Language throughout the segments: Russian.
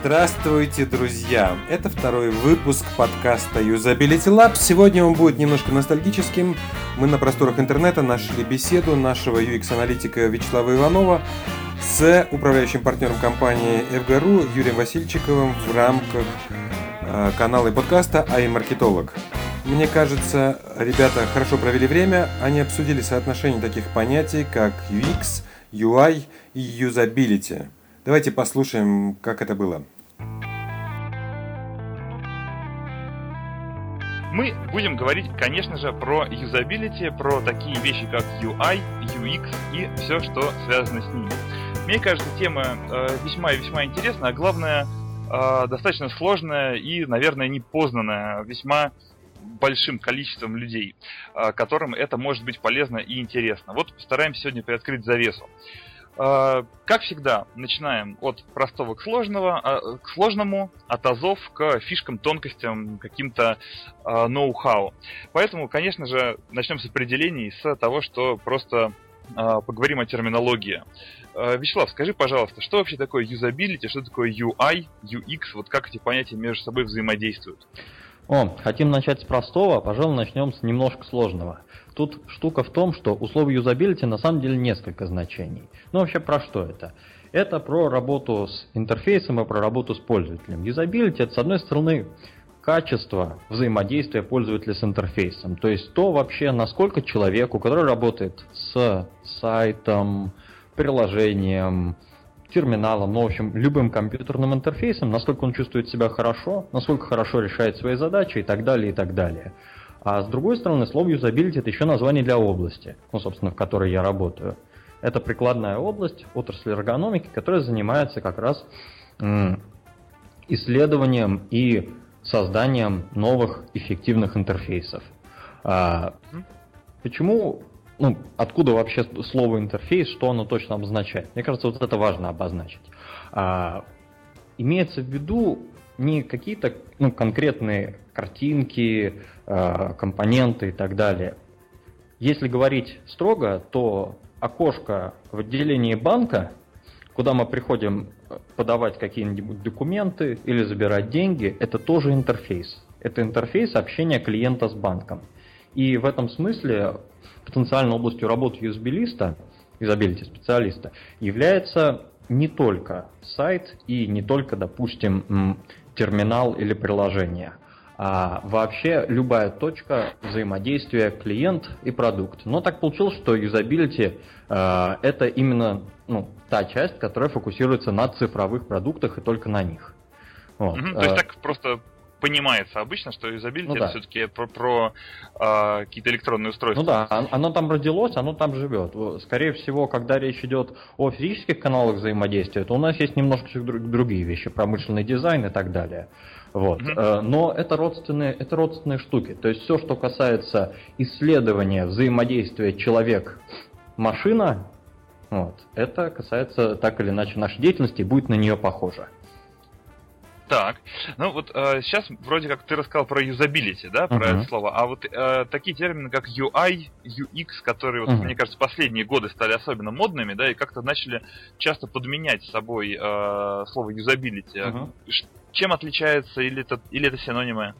Здравствуйте, друзья! Это второй выпуск подкаста Usability Lab. Сегодня он будет немножко ностальгическим. Мы на просторах интернета нашли беседу нашего UX-аналитика Вячеслава Иванова с управляющим партнером компании FGRU Юрием Васильчиковым в рамках э, канала и подкаста «Ай-маркетолог». Мне кажется, ребята хорошо провели время. Они обсудили соотношение таких понятий, как UX, UI и Usability – Давайте послушаем, как это было. Мы будем говорить, конечно же, про юзабилити, про такие вещи, как UI, UX и все, что связано с ними. Мне кажется, тема э, весьма и весьма интересная, а главное, э, достаточно сложная и, наверное, непознанная весьма большим количеством людей, э, которым это может быть полезно и интересно. Вот постараемся сегодня приоткрыть завесу. Как всегда, начинаем от простого к, сложного, а, к сложному, от азов к фишкам, тонкостям, каким-то а, ноу-хау. Поэтому, конечно же, начнем с определений, с того, что просто поговорим о терминологии. Вячеслав, скажи, пожалуйста, что вообще такое юзабилити, что такое UI, UX, вот как эти понятия между собой взаимодействуют? О, хотим начать с простого, пожалуй, начнем с немножко сложного. Тут штука в том, что у слова юзабилити на самом деле несколько значений. Ну вообще про что это? Это про работу с интерфейсом и про работу с пользователем. Юзабилити это с одной стороны качество взаимодействия пользователя с интерфейсом. То есть то вообще, насколько человеку, который работает с сайтом, приложением, терминалом, ну, в общем, любым компьютерным интерфейсом, насколько он чувствует себя хорошо, насколько хорошо решает свои задачи и так далее, и так далее. А с другой стороны, слово юзабилити это еще название для области, ну, собственно, в которой я работаю. Это прикладная область отрасли эргономики, которая занимается как раз исследованием и созданием новых эффективных интерфейсов. А, почему, ну, откуда вообще слово интерфейс, что оно точно обозначает? Мне кажется, вот это важно обозначить. А, имеется в виду не какие-то ну, конкретные картинки, э, компоненты и так далее. Если говорить строго, то окошко в отделении банка, куда мы приходим э, подавать какие-нибудь документы или забирать деньги, это тоже интерфейс. Это интерфейс общения клиента с банком. И в этом смысле потенциальной областью работы юзабилиста, юзабилити специалиста, является не только сайт и не только, допустим, терминал или приложение, а вообще любая точка взаимодействия клиент и продукт. Но так получилось, что юзабилити э, это именно ну, та часть, которая фокусируется на цифровых продуктах и только на них. Вот. Угу, то есть так просто понимается обычно, что юзабилити ну, это да. все-таки про, про э, какие-то электронные устройства. Ну да, оно там родилось, оно там живет. Скорее всего, когда речь идет о физических каналах взаимодействия, то у нас есть немножко другие вещи, промышленный дизайн и так далее. Вот. Mm-hmm. Но это родственные, это родственные штуки. То есть все, что касается исследования взаимодействия человек-машина, вот, это касается так или иначе нашей деятельности и будет на нее похоже. Так, ну вот э, сейчас вроде как ты рассказал про юзабилити, да, про uh-huh. это слово, а вот э, такие термины, как UI, UX, которые, вот, uh-huh. мне кажется, последние годы стали особенно модными, да, и как-то начали часто подменять собой э, слово юзабилити. Uh-huh. Чем отличается, или это, или это синонимы?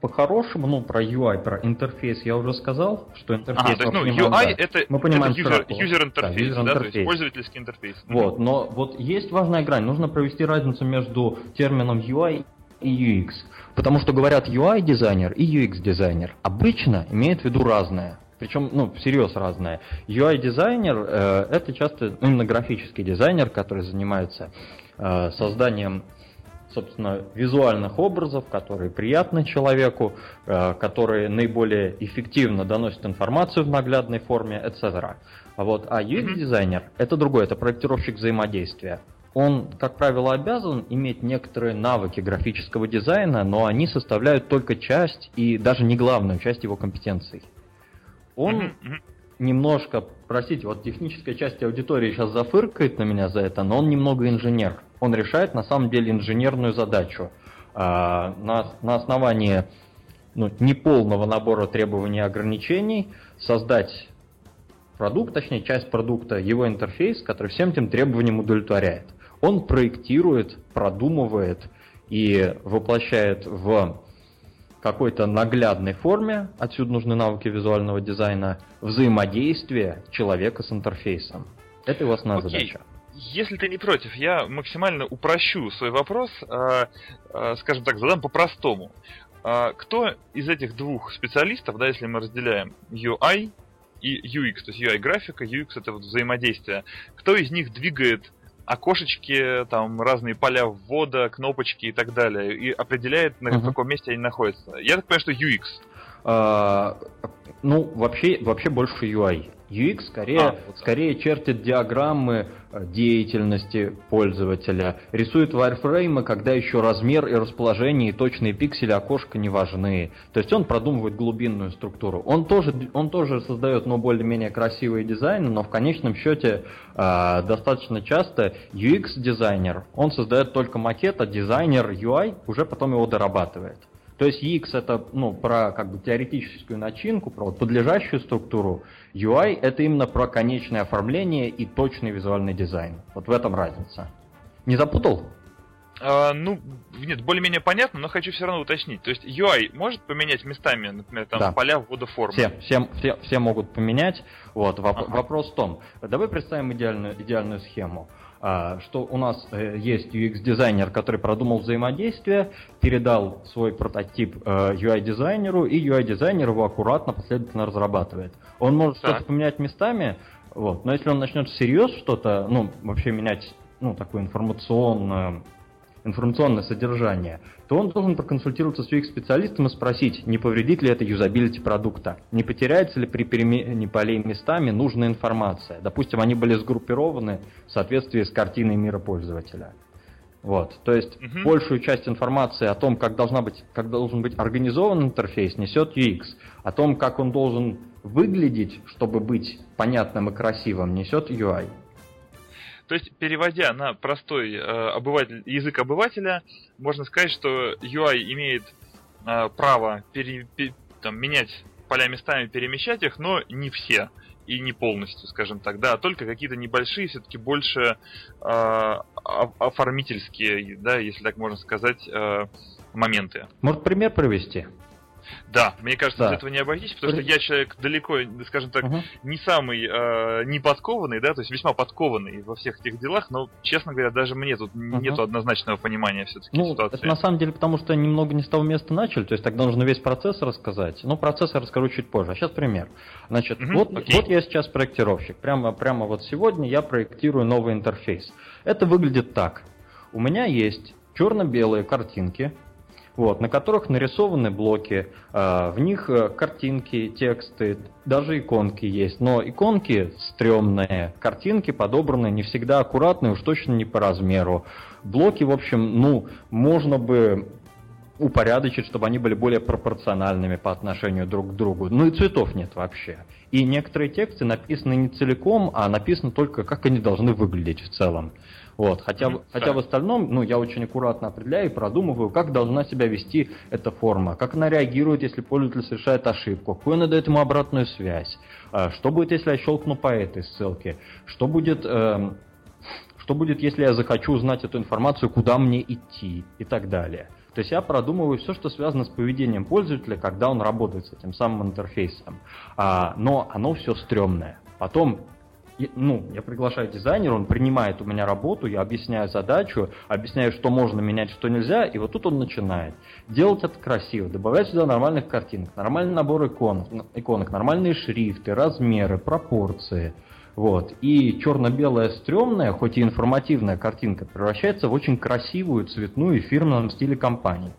По-хорошему, ну, про UI, про интерфейс я уже сказал, что интерфейс... А, то есть, ну, понимаем, UI да, это, мы понимаем это user, user интерфейс, да, user да, то есть пользовательский интерфейс. Вот, но вот есть важная грань, нужно провести разницу между термином UI и UX. Потому что говорят UI дизайнер и UX дизайнер. Обычно имеют в виду разное. Причем, ну, всерьез разное. UI дизайнер э, это часто именно графический дизайнер, который занимается э, созданием собственно, визуальных образов, которые приятны человеку, э, которые наиболее эффективно доносят информацию в наглядной форме, etc. А вот а UX-дизайнер это другое, это проектировщик взаимодействия. Он, как правило, обязан иметь некоторые навыки графического дизайна, но они составляют только часть и даже не главную часть его компетенций. Он немножко, простите, вот техническая часть аудитории сейчас зафыркает на меня за это, но он немного инженер. Он решает на самом деле инженерную задачу. А, на, на основании ну, неполного набора требований и ограничений создать продукт, точнее часть продукта, его интерфейс, который всем этим требованиям удовлетворяет. Он проектирует, продумывает и воплощает в какой-то наглядной форме, отсюда нужны навыки визуального дизайна, взаимодействие человека с интерфейсом. Это его основная Окей. задача. Если ты не против, я максимально упрощу свой вопрос, э, э, скажем так, задам по-простому. Э, кто из этих двух специалистов, да, если мы разделяем UI и UX, то есть UI графика, UX это вот взаимодействие, кто из них двигает окошечки, там разные поля ввода, кнопочки и так далее, и определяет, на Мгм. каком месте они находятся? Я так понимаю, что UX. А, ну, вообще, вообще больше UI. UX скорее, А, вот скорее чертит диаграммы э, деятельности пользователя, рисует вайрфреймы, когда еще размер и расположение и точные пиксели окошка не важны. То есть он продумывает глубинную структуру. Он тоже, он тоже создает, ну, более-менее красивые дизайны, но в конечном счете э, достаточно часто UX-дизайнер, он создает только макет, а дизайнер UI уже потом его дорабатывает. То есть UX это ну, про как бы теоретическую начинку, про вот подлежащую структуру. UI это именно про конечное оформление и точный визуальный дизайн. Вот в этом разница. Не запутал? А, ну, нет, более-менее понятно, но хочу все равно уточнить. То есть UI может поменять местами, например, там Да. поля ввода формы? Все, все, все, все могут поменять. Вот, воп- Ага. Вопрос в том, давай представим идеальную, идеальную схему. А, что у нас э, есть UX-дизайнер, который продумал взаимодействие, передал свой прототип э, UI-дизайнеру, и UI-дизайнер его аккуратно, последовательно разрабатывает. Он может Так. что-то поменять местами, вот, но если он начнет всерьез что-то, ну, вообще менять, ну, такую информационную информационное содержание, то он должен проконсультироваться с UX-специалистом и спросить, не повредит ли это юзабилити продукта, не потеряется ли при перемене полей местами нужная информация. Допустим, они были сгруппированы в соответствии с картиной мира пользователя. Вот, то есть Мгм. большую часть информации о том, как должна быть, как должен быть организован интерфейс, несет UX. О том, как он должен выглядеть, чтобы быть понятным и красивым, несет UI. То есть, переводя на простой э, обыватель, язык обывателя, можно сказать, что UI имеет э, право пере- пе- там, менять поля местами, перемещать их, но не все и не полностью, скажем так, да, а только какие-то небольшие, все-таки больше э, оформительские, да, если так можно сказать, э, моменты. Может пример привести? Да, мне кажется, Да. без этого не обойтись, потому что я человек далеко, скажем так, Мгм. не самый э, не подкованный, да, то есть весьма подкованный во всех этих делах, но, честно говоря, даже мне тут Мгм. нету однозначного понимания все-таки Ну, ситуации. это на самом деле потому, что немного не с того места начали, то есть тогда нужно весь процесс рассказать. Ну, процесс я расскажу чуть позже. А сейчас пример. Значит, Мгм, вот, окей. вот я сейчас проектировщик. Прямо, прямо вот сегодня я проектирую новый интерфейс. Это выглядит так. У меня есть черно-белые картинки, вот, на которых нарисованы блоки, э, в них э, картинки, тексты, даже иконки есть, но иконки стрёмные, картинки подобраны не всегда аккуратно и уж точно не по размеру. Блоки, в общем, ну, можно бы упорядочить, чтобы они были более пропорциональными по отношению друг к другу. Ну и цветов нет вообще. И некоторые тексты написаны не целиком, а написано только, как они должны выглядеть в целом. Вот. Хотя, Мгм, хотя да. в остальном, ну, я очень аккуратно определяю и продумываю, как должна себя вести эта форма, как она реагирует, если пользователь совершает ошибку, какую она дает ему обратную связь, а, что будет, если я щелкну по этой ссылке, что будет, эм, что будет, если я захочу узнать эту информацию, куда мне идти и так далее. То есть я продумываю все, что связано с поведением пользователя, когда он работает с этим самым интерфейсом. А, но оно все стрёмное. Потом ну, я приглашаю дизайнера, он принимает у меня работу, я объясняю задачу, объясняю, что можно менять, что нельзя, и вот тут он начинает делать это красиво, добавлять сюда нормальных картинок, нормальный набор иконок, иконок нормальные шрифты, размеры, пропорции. Вот. И черно-белая стрёмная, хоть и информативная картинка, превращается в очень красивую, цветную и фирменном стиле компании.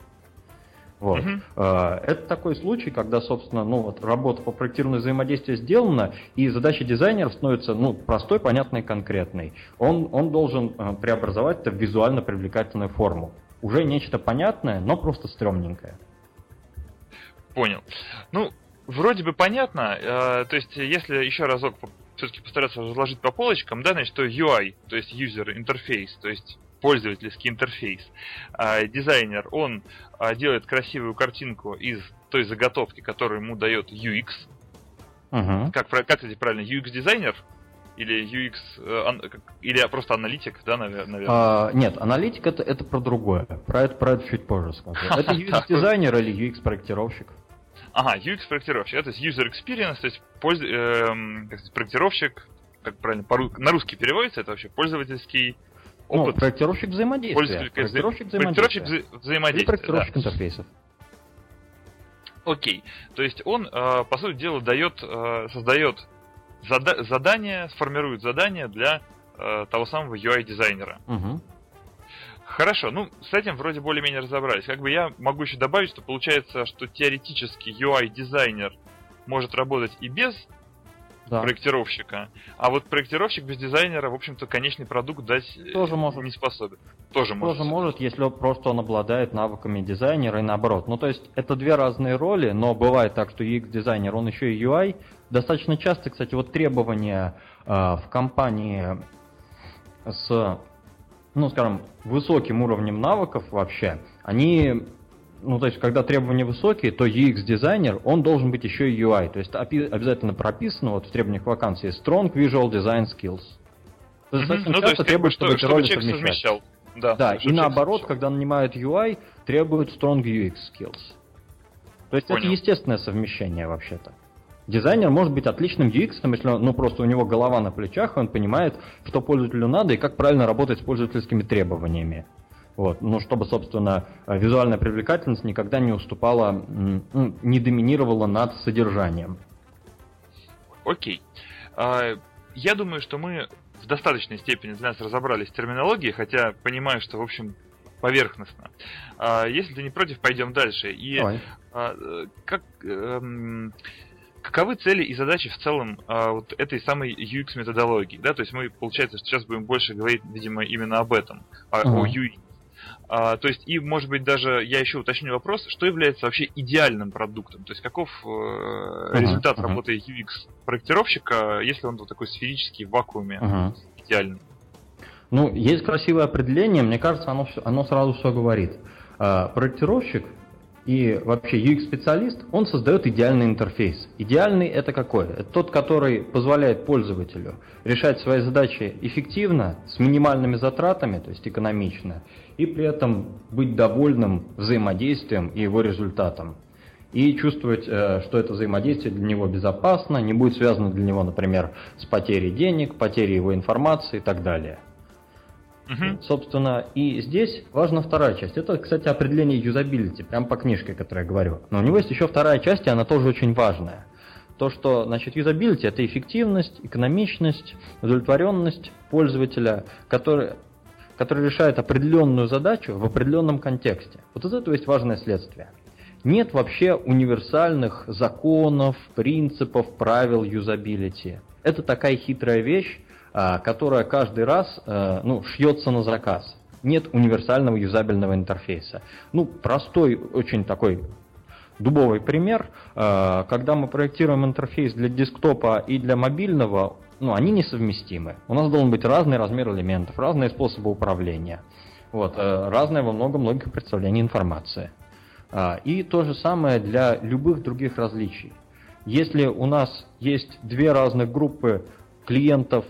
Вот. Э, Это такой случай, когда, собственно, ну вот работа по проектированию взаимодействия сделана, и задача дизайнера становится ну, простой, понятной, конкретной. Он, он должен э, преобразовать это в визуально привлекательную форму. Уже нечто понятное, но просто стрёмненькое. Понял. Ну, вроде бы понятно. э, то есть, если еще разок все-таки постараться разложить по полочкам, да, значит, то UI, то есть user interface, то есть пользовательский интерфейс. А дизайнер, он а, делает красивую картинку из той заготовки, которую ему дает UX. Мгм. Как, как это правильно, UX-дизайнер? или UX, э, или просто аналитик, да, наверное? А, нет, аналитик это, это про другое. Про это, про это чуть позже скажу. Это UX-дизайнер или UX-проектировщик. Ага, UX-проектировщик. Это user experience, то есть польз... э, проектировщик, как правильно, на русский переводится, это вообще пользовательский опыт. Ну, проектировщик взаимодействия. Проектировщик взаимодействия. Проектировщик взаимодействия. И проектировщик да. интерфейсов. Окей. То есть он, э, по сути дела, дает, э, создает зада- задание, сформирует задание для э, того самого UI-дизайнера. Угу. Хорошо, ну с этим вроде более-менее разобрались. Как бы я могу еще добавить, что получается, что теоретически UI-дизайнер может работать и без да. проектировщика, а вот проектировщик без дизайнера, в общем-то, конечный продукт дать Тоже может. не способен. Тоже может. Тоже может, если просто он обладает навыками дизайнера и наоборот. Ну, то есть, это две разные роли, но бывает так, что UX-дизайнер, он еще и UI. Достаточно часто, кстати, вот требования э, в компании с ну, скажем, высоким уровнем навыков вообще, они, ну, то есть, когда требования высокие, то UX-дизайнер, он должен быть еще и UI. То есть, обязательно прописано вот в требованиях вакансии Strong Visual Design Skills. То есть, mm-hmm. ну, то есть, требует, чтобы, чтобы роли совмещал. Да, да и наоборот, когда нанимают UI, требуют Strong UX Skills. То есть, Понял. это естественное совмещение вообще-то. Дизайнер может быть отличным UX, если он, ну, просто у него голова на плечах, и он понимает, что пользователю надо и как правильно работать с пользовательскими требованиями. Вот. Ну, чтобы, собственно, визуальная привлекательность никогда не уступала, ну, не доминировала над содержанием. Окей. А, я думаю, что мы в достаточной степени для нас разобрались в терминологии, хотя понимаю, что, в общем, поверхностно. А, если ты не против, пойдем дальше. И Давай. А, как эм, каковы цели и задачи в целом а, вот этой самой UX методологии, да, то есть мы, получается, что сейчас будем больше говорить, видимо, именно об этом, uh-huh. о UX. А, то есть, и, может быть, даже я еще уточню вопрос, что является вообще идеальным продуктом? То есть, каков э, uh-huh. результат uh-huh. работы UX-проектировщика, если он вот такой сферический, в вакууме, uh-huh. идеальный? Ну, есть красивое определение, мне кажется, оно, оно сразу все говорит. А, проектировщик и вообще UX-специалист, он создает идеальный интерфейс. Идеальный это какой? Это тот, который позволяет пользователю решать свои задачи эффективно, с минимальными затратами, то есть экономично, и при этом быть довольным взаимодействием и его результатом. И чувствовать, э, что это взаимодействие для него безопасно, не будет связано для него, например, с потерей денег, потерей его информации и так далее. Угу. Собственно, и здесь важна вторая часть. Это, кстати, определение юзабилити, прям по книжке, которую я говорю. Но у него есть еще вторая часть, и она тоже очень важная. То, что, значит, юзабилити – это эффективность, экономичность, удовлетворенность пользователя, который, который решает определенную задачу в определенном контексте. Вот из этого есть важное следствие. Нет вообще универсальных законов, принципов, правил юзабилити. Это такая хитрая вещь, а, которая каждый раз э, ну, шьется на заказ. Нет универсального юзабельного интерфейса. Ну, простой, очень такой дубовый пример. Э, когда мы проектируем интерфейс для десктопа и для мобильного, ну, они несовместимы. У нас должен быть разный размер элементов, разные способы управления. Вот, э, разное во многом логика представления информации. И то же самое для любых других различий. Если у нас есть две разных группы клиентов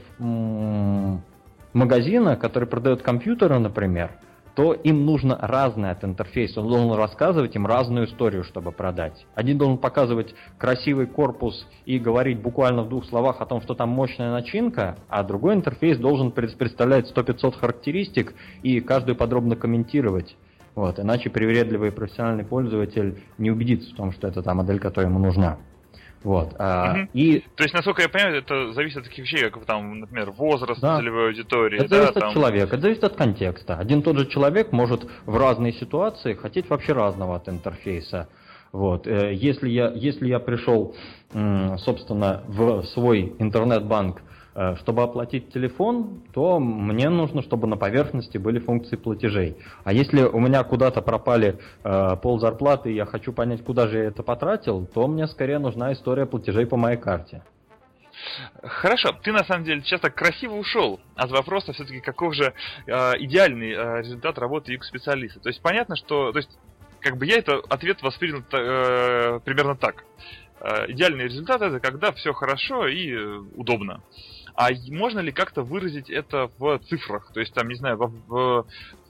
магазина, который продает компьютеры, например, то им нужно разное от интерфейса. Он должен рассказывать им разную историю, чтобы продать. Один должен показывать красивый корпус и говорить буквально в двух словах о том, что там мощная начинка, а другой интерфейс должен представлять 100-500 характеристик и каждую подробно комментировать. Вот, иначе привередливый профессиональный пользователь не убедится в том, что это та модель, которая ему нужна. Вот. А, угу. и... То есть, насколько я понимаю, это зависит от таких вещей, как, там, например, возраст да. целевой аудитории. Это да, зависит там... от человека, это зависит от контекста. Один тот же человек может в разные ситуации хотеть вообще разного от интерфейса. Вот. Э, если я, если я пришел, собственно, в свой интернет-банк чтобы оплатить телефон, то мне нужно, чтобы на поверхности были функции платежей. А если у меня куда-то пропали э, пол зарплаты, и я хочу понять, куда же я это потратил, то мне скорее нужна история платежей по моей карте. Хорошо, ты на самом деле сейчас так красиво ушел от вопроса все-таки, каков же э, идеальный э, результат работы UX-специалиста. То есть понятно, что, то есть, как бы я это ответ воспринял э, примерно так. Э, идеальный результат это когда все хорошо и э, удобно. А можно ли как-то выразить это в цифрах? То есть, там, не знаю, в, в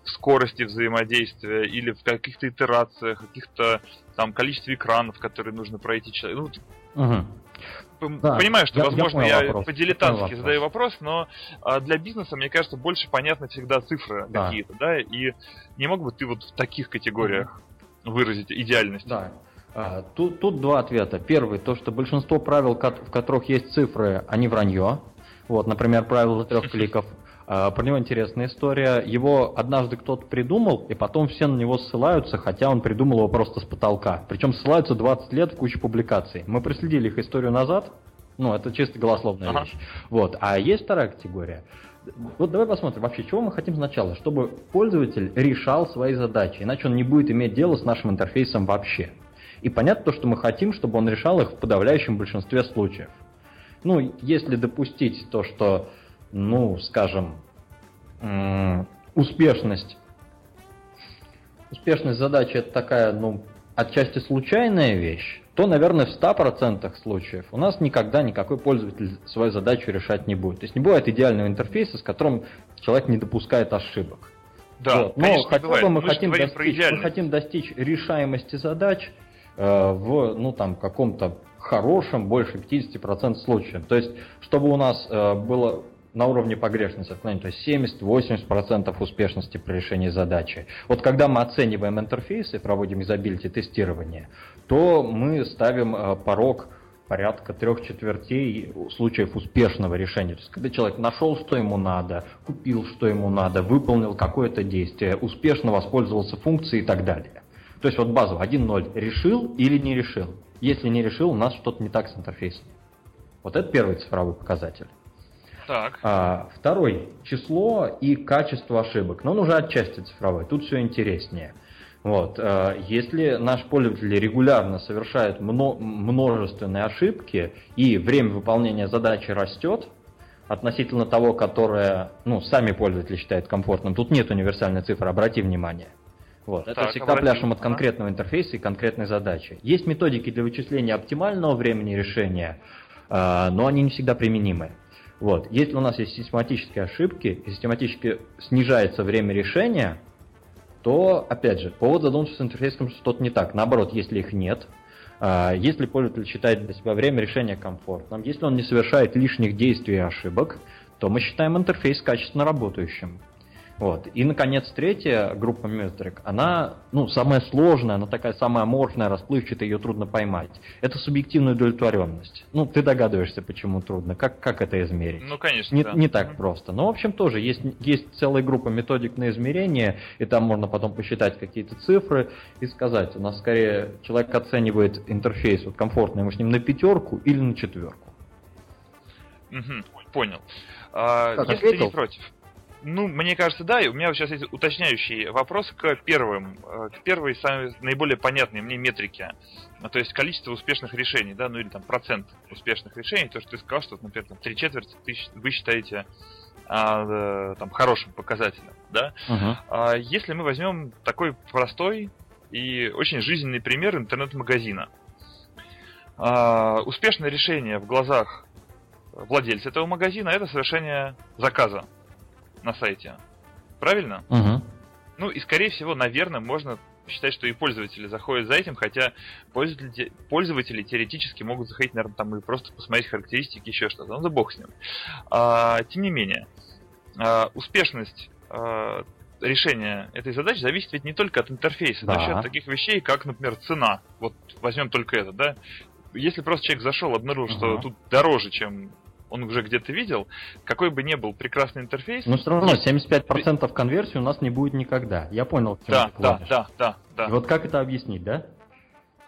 скорости взаимодействия или в каких-то итерациях, каких-то там количестве экранов, которые нужно пройти человек. Ну, угу. Да, Понимаю, что, я, возможно, я, я по-дилетантски задаю вопрос, но а, для бизнеса, мне кажется, больше понятны всегда цифры да. какие-то, да, и не мог бы ты вот в таких категориях выразить идеальность? Да. А, тут, тут два ответа. Первый, то, что большинство правил, в которых есть цифры, они вранье. Вот, например, правило трех кликов. А, про него интересная история. Его однажды кто-то придумал, и потом все на него ссылаются, хотя он придумал его просто с потолка. Причем ссылаются 20 лет в кучу публикаций. Мы проследили их историю назад. Ну, это чисто голословная ага. вещь. Вот. А есть вторая категория. Вот давай посмотрим вообще, чего мы хотим сначала. Чтобы пользователь решал свои задачи, иначе он не будет иметь дело с нашим интерфейсом вообще. И понятно то, что мы хотим, чтобы он решал их в подавляющем большинстве случаев. Ну, если допустить то, что ну, скажем, успешность. Успешность задачи это такая, ну, отчасти случайная вещь, то, наверное, в 100% случаев у нас никогда никакой пользователь свою задачу решать не будет. То есть не бывает идеального интерфейса, с которым человек не допускает ошибок. Да, вот. Но конечно, хотя бы мы, мы хотим, достичь, мы хотим достичь решаемости задач э, в ну, там, каком-то хорошем, больше 50% случаев. То есть, чтобы у нас э, было на уровне погрешности то есть 70-80% успешности при решении задачи. Вот когда мы оцениваем интерфейсы, проводим изобилити тестирование, то мы ставим э, порог порядка трех четвертей случаев успешного решения. То есть, когда человек нашел, что ему надо, купил, что ему надо, выполнил какое-то действие, успешно воспользовался функцией и так далее. То есть, вот базово 1.0 решил или не решил. Если не решил, у нас что-то не так с интерфейсом. Вот это первый цифровой показатель. Так. А, второй число и качество ошибок. Но он уже отчасти цифровой. Тут все интереснее. Вот. А, если наш пользователь регулярно совершает множественные ошибки и время выполнения задачи растет, относительно того, которое ну, сами пользователи считают комфортным, тут нет универсальной цифры, обрати внимание. Вот. Это всегда пляшем от конкретного интерфейса и конкретной задачи. Есть методики для вычисления оптимального времени решения, а, но они не всегда применимы. Вот. Если у нас есть систематические ошибки, и систематически снижается время решения, то, опять же, повод задуматься с интерфейсом что-то не так. Наоборот, если их нет, а, если пользователь считает для себя время решения комфортным, если он не совершает лишних действий и ошибок, то мы считаем интерфейс качественно работающим. Вот. И, наконец, третья группа метрик, она, ну, самая сложная, она такая самая аморфная, расплывчатая, ее трудно поймать. Это субъективная удовлетворенность. Ну, ты догадываешься, почему трудно, как, как это измерить. Ну, конечно, Не, да. не так просто. Но, в общем, тоже есть, есть целая группа методик на измерение, и там можно потом посчитать какие-то цифры и сказать, у нас скорее человек оценивает интерфейс вот комфортный, мы с ним на пятерку или на четверку. Угу, понял. А, как, если ответил? ты не против, ну, мне кажется, да. И у меня сейчас есть уточняющий вопрос к первым, э, к первой самой наиболее понятной мне метрике. Ну, то есть количество успешных решений, да, ну или там процент успешных решений. То, что ты сказал, что, например, там, три четверти ты, вы считаете а, там хорошим показателем, да. Uh-huh. А, если мы возьмем такой простой и очень жизненный пример интернет-магазина. А, успешное решение в глазах владельца этого магазина это совершение заказа на сайте. Правильно? Угу. Ну и скорее всего, наверное, можно считать, что и пользователи заходят за этим, хотя пользователи, пользователи теоретически могут заходить, наверное, там и просто посмотреть характеристики, еще что-то. Ну да бог с ним. А, тем не менее, а, успешность а, решения этой задачи зависит ведь не только от интерфейса, да. но еще от таких вещей, как, например, цена. Вот возьмем только это, да. Если просто человек зашел, обнаружил, uh-huh. что тут дороже, чем он уже где-то видел, какой бы ни был прекрасный интерфейс... Но все равно 75% конверсии у нас не будет никогда. Я понял, к да, да, да, да, да. И вот как это объяснить, да?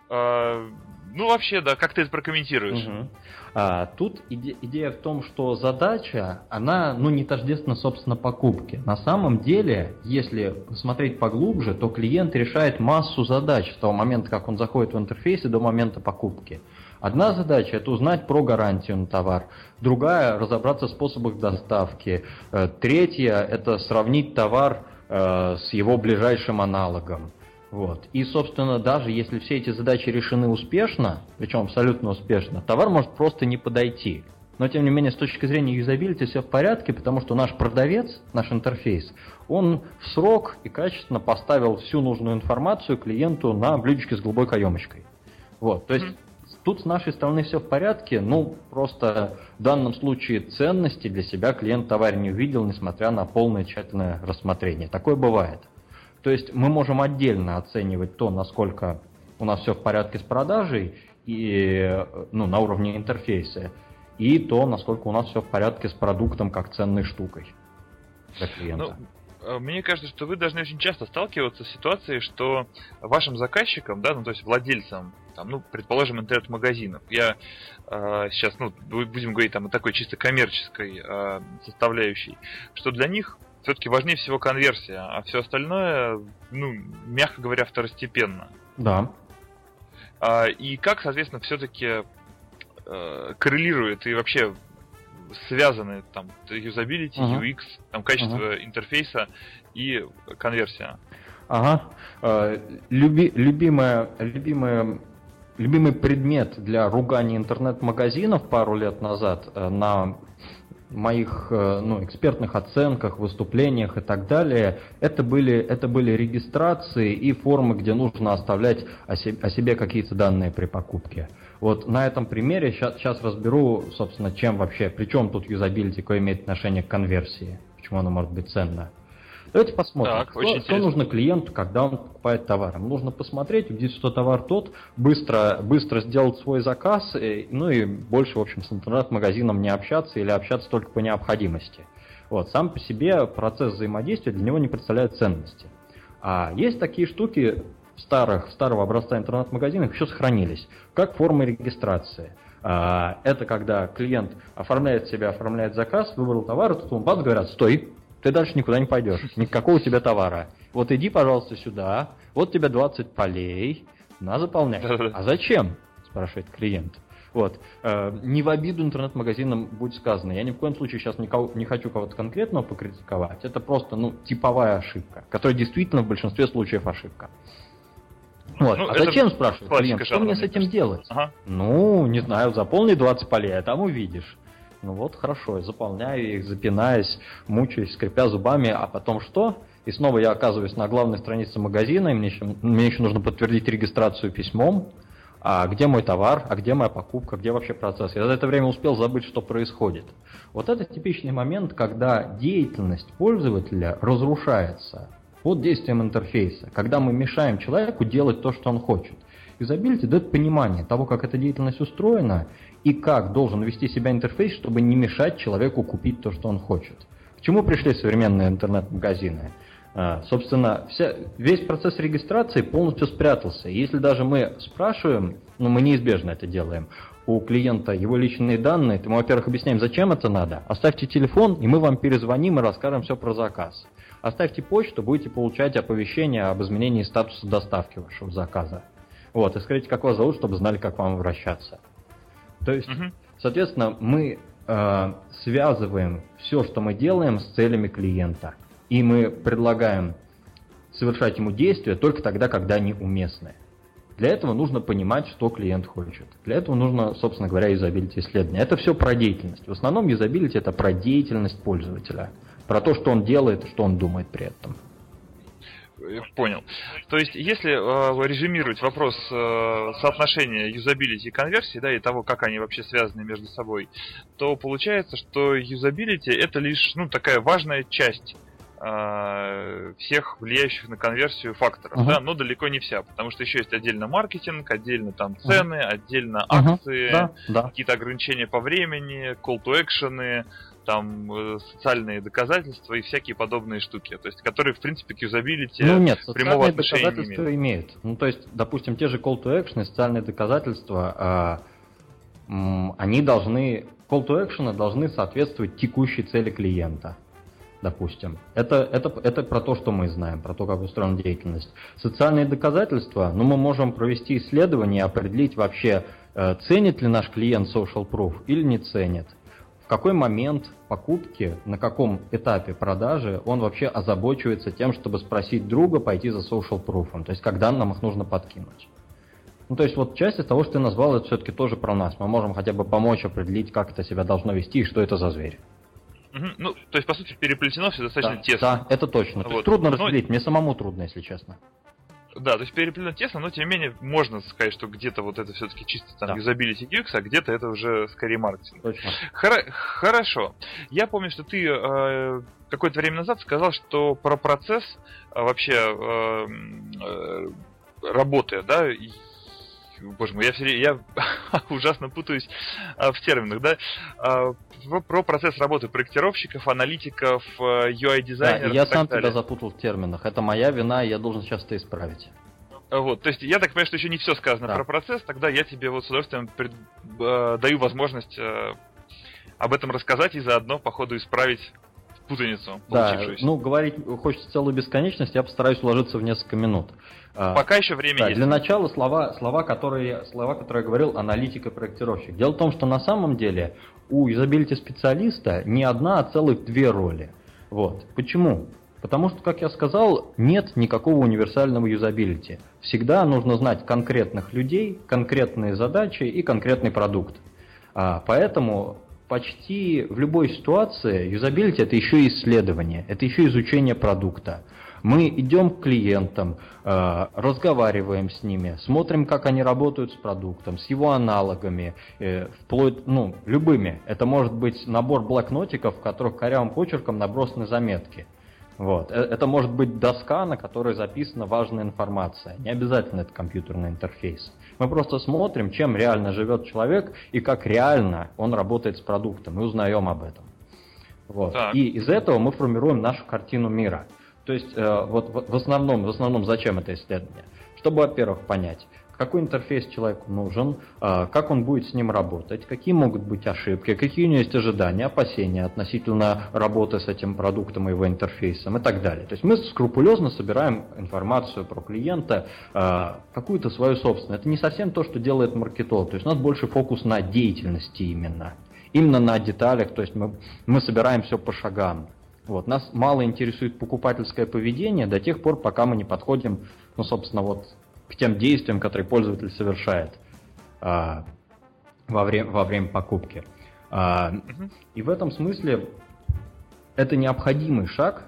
А, ну, вообще, да, как ты это прокомментируешь? Угу. А, тут иде- идея в том, что задача, она, ну, не тождественна, собственно, покупке. На самом деле, если посмотреть поглубже, то клиент решает массу задач с того момента, как он заходит в интерфейс и до момента покупки. Одна задача – это узнать про гарантию на товар. Другая – разобраться в способах доставки. Э, третья – это сравнить товар э, с его ближайшим аналогом. Вот. И, собственно, даже если все эти задачи решены успешно, причем абсолютно успешно, товар может просто не подойти. но тем не менее с точки зрения юзабилити все в порядке, потому что наш продавец, наш интерфейс, он в срок и качественно поставил всю нужную информацию клиенту на блюдечке с голубой каемочкой. Вот, то есть. Тут с нашей стороны все в порядке, ну просто в данном случае ценности для себя клиент товар не увидел, несмотря на полное тщательное рассмотрение. Такое бывает. То есть мы можем отдельно оценивать то, насколько у нас все в порядке с продажей и ну, на уровне интерфейса, и то, насколько у нас все в порядке с продуктом как ценной штукой для клиента. Ну, мне кажется, что вы должны очень часто сталкиваться с ситуацией, что вашим заказчикам, да, ну то есть владельцам, там, ну, предположим, интернет-магазинов, я э, сейчас, ну, будем говорить там о такой чисто коммерческой э, составляющей, что для них все-таки важнее всего конверсия, а все остальное, ну, мягко говоря, второстепенно. Да. А, и как, соответственно, все-таки э, коррелирует и вообще связаны там юзабилити, uh-huh. UX, там качество uh-huh. интерфейса и конверсия. Ага. Э, люби, любимая, любимая, любимый предмет для ругания интернет-магазинов пару лет назад э, на моих э, ну, экспертных оценках, выступлениях и так далее, это были, это были регистрации и формы, где нужно оставлять о себе, о себе какие-то данные при покупке. Вот на этом примере сейчас, сейчас разберу, собственно, чем вообще, при чем тут юзабилити, какое имеет отношение к конверсии, почему оно может быть ценно. Давайте посмотрим, так, что, что нужно клиенту, когда он покупает товар. Ему нужно посмотреть, убедиться, что товар тот, быстро, быстро сделать свой заказ, и, ну и больше, в общем, с интернет-магазином не общаться или общаться только по необходимости. Вот, сам по себе процесс взаимодействия для него не представляет ценности. А есть такие штуки старых, старого образца интернет-магазинов еще сохранились, как формы регистрации. А, это когда клиент оформляет себя, оформляет заказ, выбрал товар, и тут ему бац, говорят, стой, ты дальше никуда не пойдешь. Никакого у тебя товара. Вот иди, пожалуйста, сюда. Вот тебе 20 полей. На, заполняй. А зачем? Спрашивает клиент. Вот. Э, не в обиду интернет-магазинам будет сказано. Я ни в коем случае сейчас никого, не хочу кого-то конкретного покритиковать. Это просто ну, типовая ошибка, которая действительно в большинстве случаев ошибка. Вот. Ну, а зачем, спрашивает клиент, что мне с этим делать? Ага. Ну, не знаю, заполни 20 полей, а там увидишь. Ну вот, хорошо, заполняю их, запинаясь, мучаясь, скрипя зубами, а потом что? И снова я оказываюсь на главной странице магазина, и мне еще, мне еще нужно подтвердить регистрацию письмом. А где мой товар, а где моя покупка, где вообще процесс? Я за это время успел забыть, что происходит. Вот это типичный момент, когда деятельность пользователя разрушается под действием интерфейса, когда мы мешаем человеку делать то, что он хочет. Юзабилити дает понимание того, как эта деятельность устроена и как должен вести себя интерфейс, чтобы не мешать человеку купить то, что он хочет. К чему пришли современные интернет-магазины? А, собственно, вся, весь процесс регистрации полностью спрятался. Если даже мы спрашиваем, ну мы неизбежно это делаем, у клиента его личные данные, то мы, во-первых, объясняем, зачем это надо. Оставьте телефон, и мы вам перезвоним и расскажем все про заказ. Оставьте почту, будете получать оповещение об изменении статуса доставки вашего заказа. Вот, и скажите, как вас зовут, чтобы знали, как вам обращаться. То есть, угу. соответственно, мы э, связываем все, что мы делаем, с целями клиента. И мы предлагаем совершать ему действия только тогда, когда они уместны. Для этого нужно понимать, что клиент хочет. Для этого нужно, собственно говоря, юзабилити исследования. Это все про деятельность. В основном юзабилити это про деятельность пользователя. Про то, что он делает что он думает при этом. Понял. То есть, если э, резюмировать вопрос э, соотношения юзабилити и конверсии, да, и того, как они вообще связаны между собой, то получается, что юзабилити это лишь, ну, такая важная часть э, всех влияющих на конверсию факторов, uh-huh. да, но далеко не вся, потому что еще есть отдельно маркетинг, отдельно там цены, uh-huh. отдельно акции, uh-huh. да, да. какие-то ограничения по времени, call to action, там э, социальные доказательства и всякие подобные штуки, то есть которые в принципе к юзабилити ну, нет, прямого отношения доказательства не имеют. имеют. Ну то есть, допустим, те же call to action, социальные доказательства, э, они должны call to action должны соответствовать текущей цели клиента. Допустим. Это, это, это про то, что мы знаем, про то, как устроена деятельность. Социальные доказательства, ну, мы можем провести исследование и определить вообще, э, ценит ли наш клиент social proof или не ценит какой момент покупки, на каком этапе продажи он вообще озабочивается тем, чтобы спросить друга пойти за social proof, то есть когда нам их нужно подкинуть. Ну, то есть вот часть из того, что ты назвал, это все-таки тоже про нас. Мы можем хотя бы помочь определить, как это себя должно вести и что это за зверь. Угу. Ну, то есть, по сути, переплетено все достаточно да, тесно. Да, это точно. Вот. То есть трудно Но... разделить, мне самому трудно, если честно. Да, то есть переплетено тесно, но тем не менее можно сказать, что где-то вот это все-таки чисто там да. юзабилити UX, а где-то это уже скорее маркетинг. Точно. Хор- хорошо. Я помню, что ты э, какое-то время назад сказал, что про процесс э, вообще э, э, работы, да, боже мой, я все я ужасно путаюсь а, в терминах, да, а, про, про процесс работы проектировщиков, аналитиков, UI-дизайнеров. Да, я сам далее. тебя запутал в терминах. Это моя вина, и я должен сейчас это исправить. Вот, то есть я так понимаю, что еще не все сказано да. про процесс, тогда я тебе вот с удовольствием пред, э, даю возможность э, об этом рассказать и заодно по ходу исправить путаницу да, ну, говорить хочется целую бесконечность, я постараюсь уложиться в несколько минут. А, Пока еще время да, есть. Для начала слова, слова, которые, слова, которые я говорил, аналитик и проектировщик. Дело в том, что на самом деле у юзабилити специалиста не одна, а целых две роли. Вот. Почему? Потому что, как я сказал, нет никакого универсального юзабилити. Всегда нужно знать конкретных людей, конкретные задачи и конкретный продукт. А, поэтому почти в любой ситуации юзабилити это еще исследование, это еще изучение продукта. Мы идем к клиентам, э, разговариваем с ними, смотрим, как они работают с продуктом, с его аналогами, э, вплоть, ну, любыми. Это может быть набор блокнотиков, в которых корявым почерком набросаны заметки. Вот. Э, это может быть доска, на которой записана важная информация. Не обязательно это компьютерный интерфейс. Мы просто смотрим, чем реально живет человек и как реально он работает с продуктом, и узнаем об этом. Вот. И из этого мы формируем нашу картину мира. То есть, э, вот в основном, в основном зачем это исследование? Чтобы, во-первых, понять, какой интерфейс человеку нужен, э, как он будет с ним работать, какие могут быть ошибки, какие у него есть ожидания, опасения относительно работы с этим продуктом и его интерфейсом и так далее. То есть мы скрупулезно собираем информацию про клиента, э, какую-то свою собственную. Это не совсем то, что делает маркетолог. То есть у нас больше фокус на деятельности именно. Именно на деталях, то есть мы, мы собираем все по шагам. Вот. Нас мало интересует покупательское поведение до тех пор, пока мы не подходим, ну, собственно, вот к тем действиям, которые пользователь совершает а, во, время, во время покупки. А, И в этом смысле это необходимый шаг,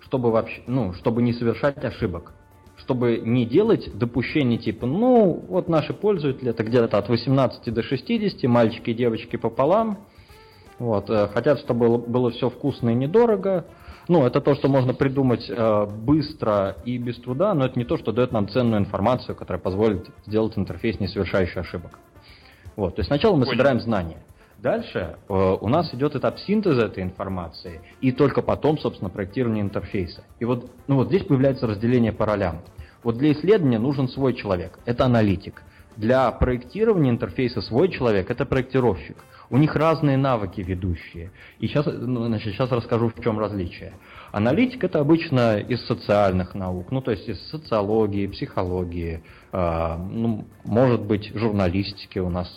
чтобы вообще, ну, чтобы не совершать ошибок. Чтобы не делать допущений типа, ну, вот наши пользователи, это где-то от 18 до 60, мальчики и девочки пополам, вот, э, хотят, чтобы было, было все вкусно и недорого. Ну, это то, что можно придумать э, быстро и без труда, но это не то, что дает нам ценную информацию, которая позволит сделать интерфейс, не совершающий ошибок. Вот, то есть сначала мы Понял. собираем знания. Дальше э, у нас идет этап синтеза этой информации, и только потом, собственно, проектирование интерфейса. И вот, ну вот здесь появляется разделение по ролям. Вот для исследования нужен свой человек, это аналитик. Для проектирования интерфейса свой человек – это проектировщик. У них разные навыки ведущие. И сейчас, ну, значит, сейчас расскажу, в чем различие. Аналитик – это обычно из социальных наук, ну, то есть из социологии, психологии, э, ну, может быть, журналистики у нас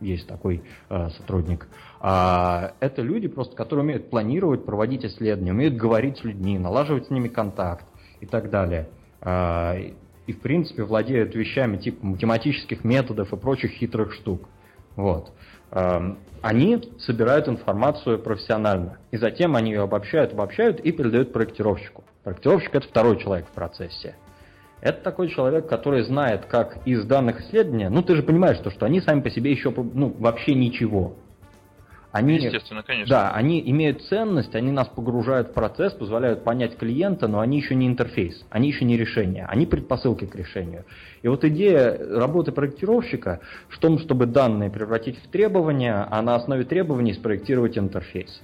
есть такой э, сотрудник. А это люди, просто, которые умеют планировать, проводить исследования, умеют говорить с людьми, налаживать с ними контакт и так далее. А, и, в принципе, владеют вещами типа математических методов и прочих хитрых штук. Вот. Эм, они собирают информацию профессионально, и затем они ее обобщают, обобщают и передают проектировщику. Проектировщик – это второй человек в процессе. Это такой человек, который знает, как из данных исследования, ну ты же понимаешь, что, что они сами по себе еще ну, вообще ничего. Они, Естественно, конечно. Да, они имеют ценность, они нас погружают в процесс, позволяют понять клиента, но они еще не интерфейс, они еще не решение, они предпосылки к решению. И вот идея работы проектировщика в том, чтобы данные превратить в требования, а на основе требований спроектировать интерфейс.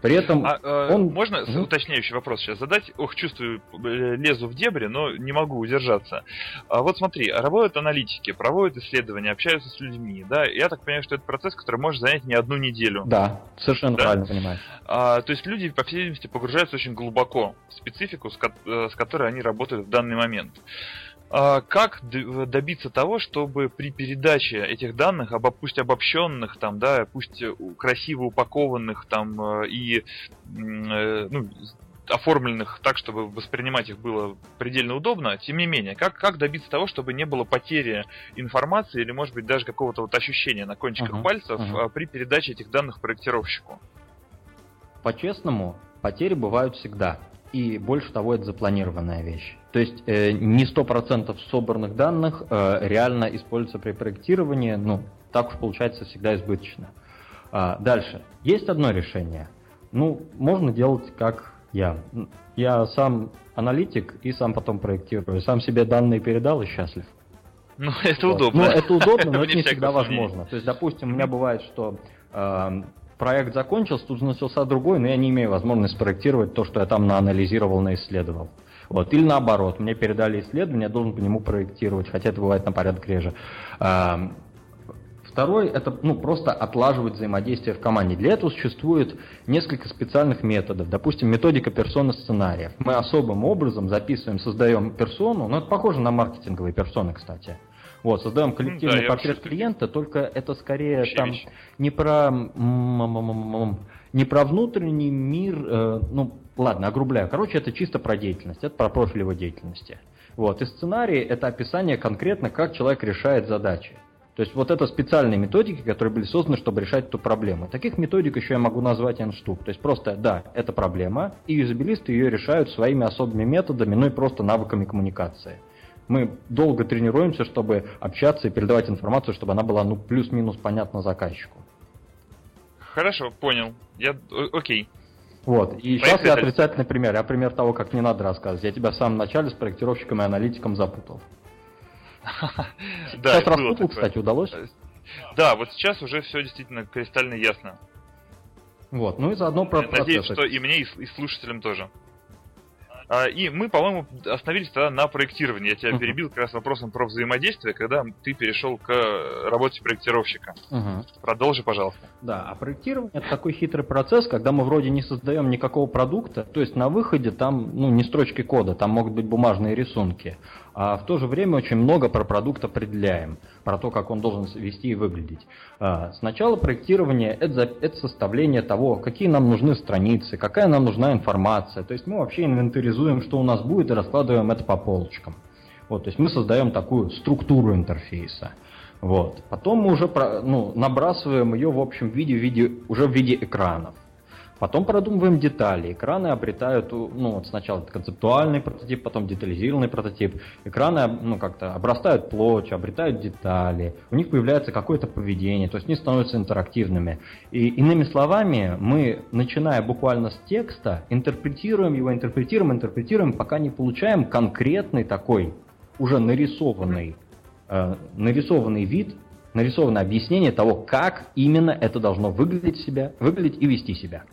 При этом а, э, он... Можно угу. уточняющий вопрос сейчас задать? Ох, чувствую, э, лезу в дебри, но не могу удержаться. А вот смотри, работают аналитики, проводят исследования, общаются с людьми, да? Я так понимаю, что это процесс, который может занять не одну неделю. Да, совершенно да? правильно понимаешь. А, то есть люди, по всей видимости, погружаются очень глубоко в специфику, с, ко- э, с которой они работают в данный момент. А как добиться того, чтобы при передаче этих данных, об, пусть обобщенных, там, да, пусть красиво упакованных там и э, ну, оформленных так, чтобы воспринимать их было предельно удобно, тем не менее, как, как добиться того, чтобы не было потери информации или, может быть, даже какого-то вот ощущения на кончиках uh-huh, пальцев uh-huh. при передаче этих данных проектировщику? По-честному, потери бывают всегда. И больше того, это запланированная вещь. То есть э, не 100% собранных данных э, реально используется при проектировании, ну, так уж получается всегда избыточно. А, дальше. Есть одно решение. Ну, можно делать как я. Я сам аналитик и сам потом проектирую. Сам себе данные передал и счастлив. Ну, это вот. удобно. Ну, это удобно, но это не всегда возможно. То есть, допустим, у меня бывает, что э, проект закончился, тут начался другой, но я не имею возможности спроектировать то, что я там наанализировал, наисследовал. Вот. Или наоборот, мне передали исследование, я должен по нему проектировать, хотя это бывает на порядок реже. А, второй – это ну, просто отлаживать взаимодействие в команде. Для этого существует несколько специальных методов. Допустим, методика персона сценариев. Мы особым образом записываем, создаем персону, ну это похоже на маркетинговые персоны, кстати. Вот, создаем коллективный да, портрет клиента, только это скорее Вообще там вещь. не про не про внутренний мир, э, ну ладно, огрубляю. Короче, это чисто про деятельность, это про профиль его деятельности. Вот, и сценарий это описание конкретно, как человек решает задачи. То есть вот это специальные методики, которые были созданы, чтобы решать эту проблему. Таких методик еще я могу назвать N штук. То есть просто, да, это проблема, и юзабилисты ее решают своими особыми методами, ну и просто навыками коммуникации. Мы долго тренируемся, чтобы общаться и передавать информацию, чтобы она была ну плюс-минус понятна заказчику. Хорошо, понял. Я окей. Вот. И сейчас я отрицательный пример. Я пример того, как не надо рассказывать. Я тебя в самом начале с проектировщиком и аналитиком запутал. Сейчас распутал, кстати, удалось? Да, вот сейчас уже все действительно кристально ясно. Вот, ну и заодно про Надеюсь, что и мне, и слушателям тоже. А, и мы, по-моему, остановились тогда на проектировании. Я тебя uh-huh. перебил как раз вопросом про взаимодействие, когда ты перешел к работе проектировщика. Uh-huh. Продолжи, пожалуйста. Да, а проектирование это такой хитрый процесс, когда мы вроде не создаем никакого продукта, то есть на выходе там ну, не строчки кода, там могут быть бумажные рисунки а в то же время очень много про продукт определяем, про то, как он должен вести и выглядеть. А, сначала проектирование это, составление того, какие нам нужны страницы, какая нам нужна информация. То есть мы вообще инвентаризуем, что у нас будет, и раскладываем это по полочкам. Вот, то есть мы создаем такую структуру интерфейса. Вот. Потом мы уже ну, набрасываем ее в общем виде, в виде, уже в виде экранов. Потом продумываем детали. Экраны обретают, ну вот сначала концептуальный прототип, потом детализированный прототип. Экраны ну, как-то обрастают плотью, обретают детали. У них появляется какое-то поведение, то есть они становятся интерактивными. И иными словами, мы, начиная буквально с текста, интерпретируем его, интерпретируем, интерпретируем, пока не получаем конкретный такой, уже нарисованный, э, нарисованный вид, нарисованное объяснение того, как именно это должно выглядеть, себя, выглядеть и вести себя.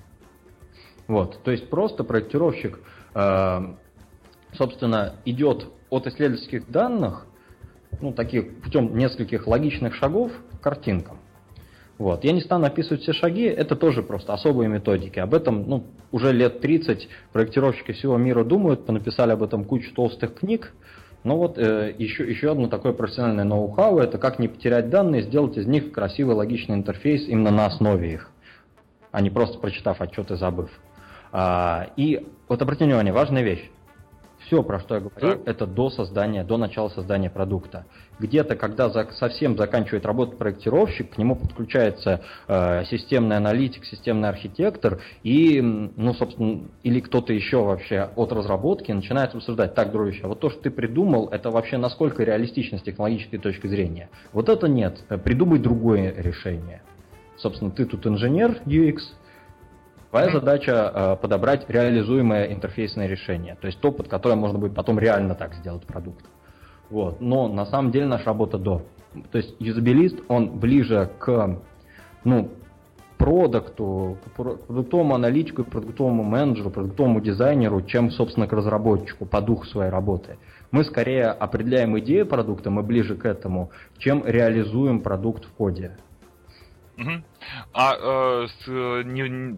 Вот, то есть просто проектировщик, э, собственно, идет от исследовательских данных, ну, таких путем нескольких логичных шагов к картинкам. Вот. Я не стану описывать все шаги, это тоже просто особые методики. Об этом ну, уже лет 30 проектировщики всего мира думают, понаписали об этом кучу толстых книг. Но вот э, еще, еще одно такое профессиональное ноу-хау, это как не потерять данные, сделать из них красивый логичный интерфейс именно на основе их, а не просто прочитав отчет и забыв. А, и вот обратите внимание, важная вещь. Все, про что я говорю, так. это до создания, до начала создания продукта. Где-то, когда за, совсем заканчивает работу проектировщик, к нему подключается э, системный аналитик, системный архитектор и, ну, собственно, или кто-то еще вообще от разработки начинает обсуждать, так, дружище, а вот то, что ты придумал, это вообще насколько реалистично с технологической точки зрения. Вот это нет, придумай другое решение. Собственно, ты тут инженер UX, Твоя задача э, подобрать реализуемое интерфейсное решение, то есть то, под которое можно будет потом реально так сделать продукт. Вот. Но на самом деле наша работа до. То есть юзабилист, он ближе к ну, продукту, продуктовому аналитику, продуктовому менеджеру, продуктовому дизайнеру, чем, собственно, к разработчику по духу своей работы. Мы скорее определяем идею продукта, мы ближе к этому, чем реализуем продукт в коде. Угу. А э, с, не,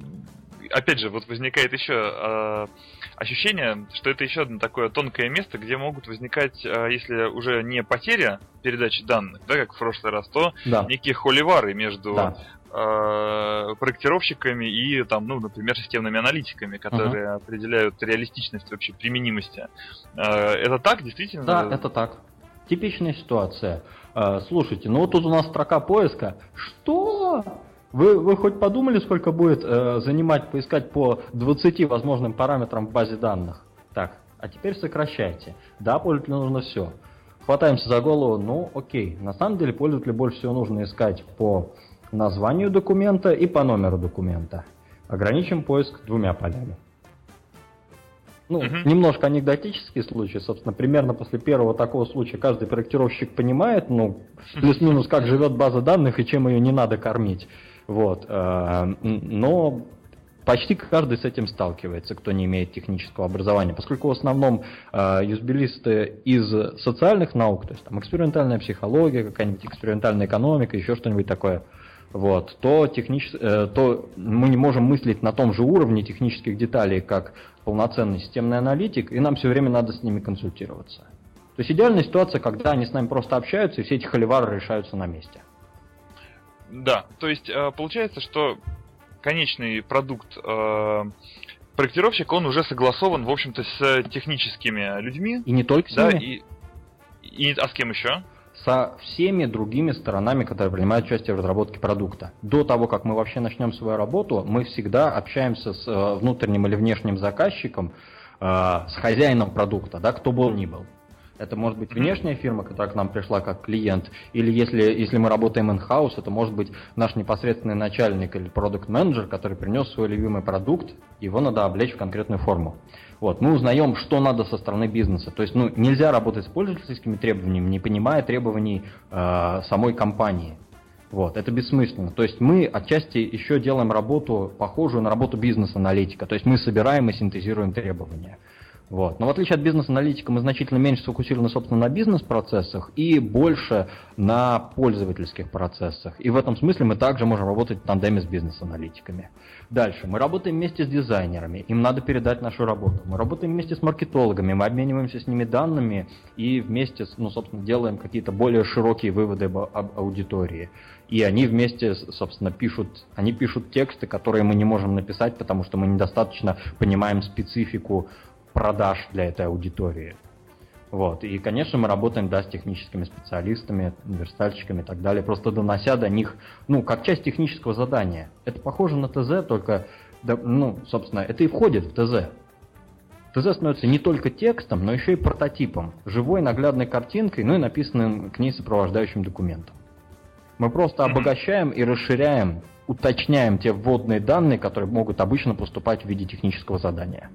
опять же, вот возникает еще э, ощущение, что это еще одно такое тонкое место, где могут возникать, э, если уже не потеря передачи данных, да, как в прошлый раз, то да. некие холивары между да. э, проектировщиками и там, ну, например, системными аналитиками, которые uh-huh. определяют реалистичность вообще применимости. Э, это так, действительно? Да, это так. Типичная ситуация. Э, слушайте, ну вот тут у нас строка поиска. Что? Вы, вы хоть подумали, сколько будет э, занимать поискать по 20 возможным параметрам в базе данных? Так, а теперь сокращайте. Да, пользователю нужно все. Хватаемся за голову, ну окей. На самом деле пользователю больше всего нужно искать по названию документа и по номеру документа. Ограничим поиск двумя полями. Ну, угу. немножко анекдотический случай, собственно, примерно после первого такого случая каждый проектировщик понимает, ну, плюс-минус, как живет база данных и чем ее не надо кормить. Вот. Э, но почти каждый с этим сталкивается, кто не имеет технического образования, поскольку в основном э, юзбилисты из социальных наук, то есть там экспериментальная психология, какая-нибудь экспериментальная экономика, еще что-нибудь такое, вот, то, технич... Э, то мы не можем мыслить на том же уровне технических деталей, как полноценный системный аналитик, и нам все время надо с ними консультироваться. То есть идеальная ситуация, когда они с нами просто общаются, и все эти холивары решаются на месте. Да, то есть э, получается, что конечный продукт э, проектировщика, он уже согласован, в общем-то, с техническими людьми. И не только с да, ними. И, и, а с кем еще? со всеми другими сторонами, которые принимают участие в разработке продукта. До того, как мы вообще начнем свою работу, мы всегда общаемся с э, внутренним или внешним заказчиком, с хозяином продукта, да, кто бы он ни был. Это может быть внешняя фирма, которая к нам пришла как клиент, или если, если мы работаем in-house, это может быть наш непосредственный начальник или продукт менеджер который принес свой любимый продукт, его надо облечь в конкретную форму. Вот, мы узнаем, что надо со стороны бизнеса. То есть ну, нельзя работать с пользовательскими требованиями, не понимая требований э, самой компании. Вот, это бессмысленно. То есть мы отчасти еще делаем работу, похожую на работу бизнес-аналитика. То есть мы собираем и синтезируем требования. Вот. Но в отличие от бизнес-аналитика мы значительно меньше сфокусированы, собственно, на бизнес-процессах и больше на пользовательских процессах. И в этом смысле мы также можем работать в тандеме с бизнес-аналитиками. Дальше. Мы работаем вместе с дизайнерами. Им надо передать нашу работу. Мы работаем вместе с маркетологами. Мы обмениваемся с ними данными и вместе, ну, собственно, делаем какие-то более широкие выводы об аудитории. И они вместе, собственно, пишут, они пишут тексты, которые мы не можем написать, потому что мы недостаточно понимаем специфику продаж для этой аудитории. Вот. И, конечно, мы работаем, да, с техническими специалистами, верстальщиками и так далее, просто донося до них, ну, как часть технического задания. Это похоже на ТЗ, только, да, ну, собственно, это и входит в ТЗ. ТЗ становится не только текстом, но еще и прототипом, живой наглядной картинкой, ну и написанным к ней сопровождающим документом. Мы просто обогащаем и расширяем, уточняем те вводные данные, которые могут обычно поступать в виде технического задания.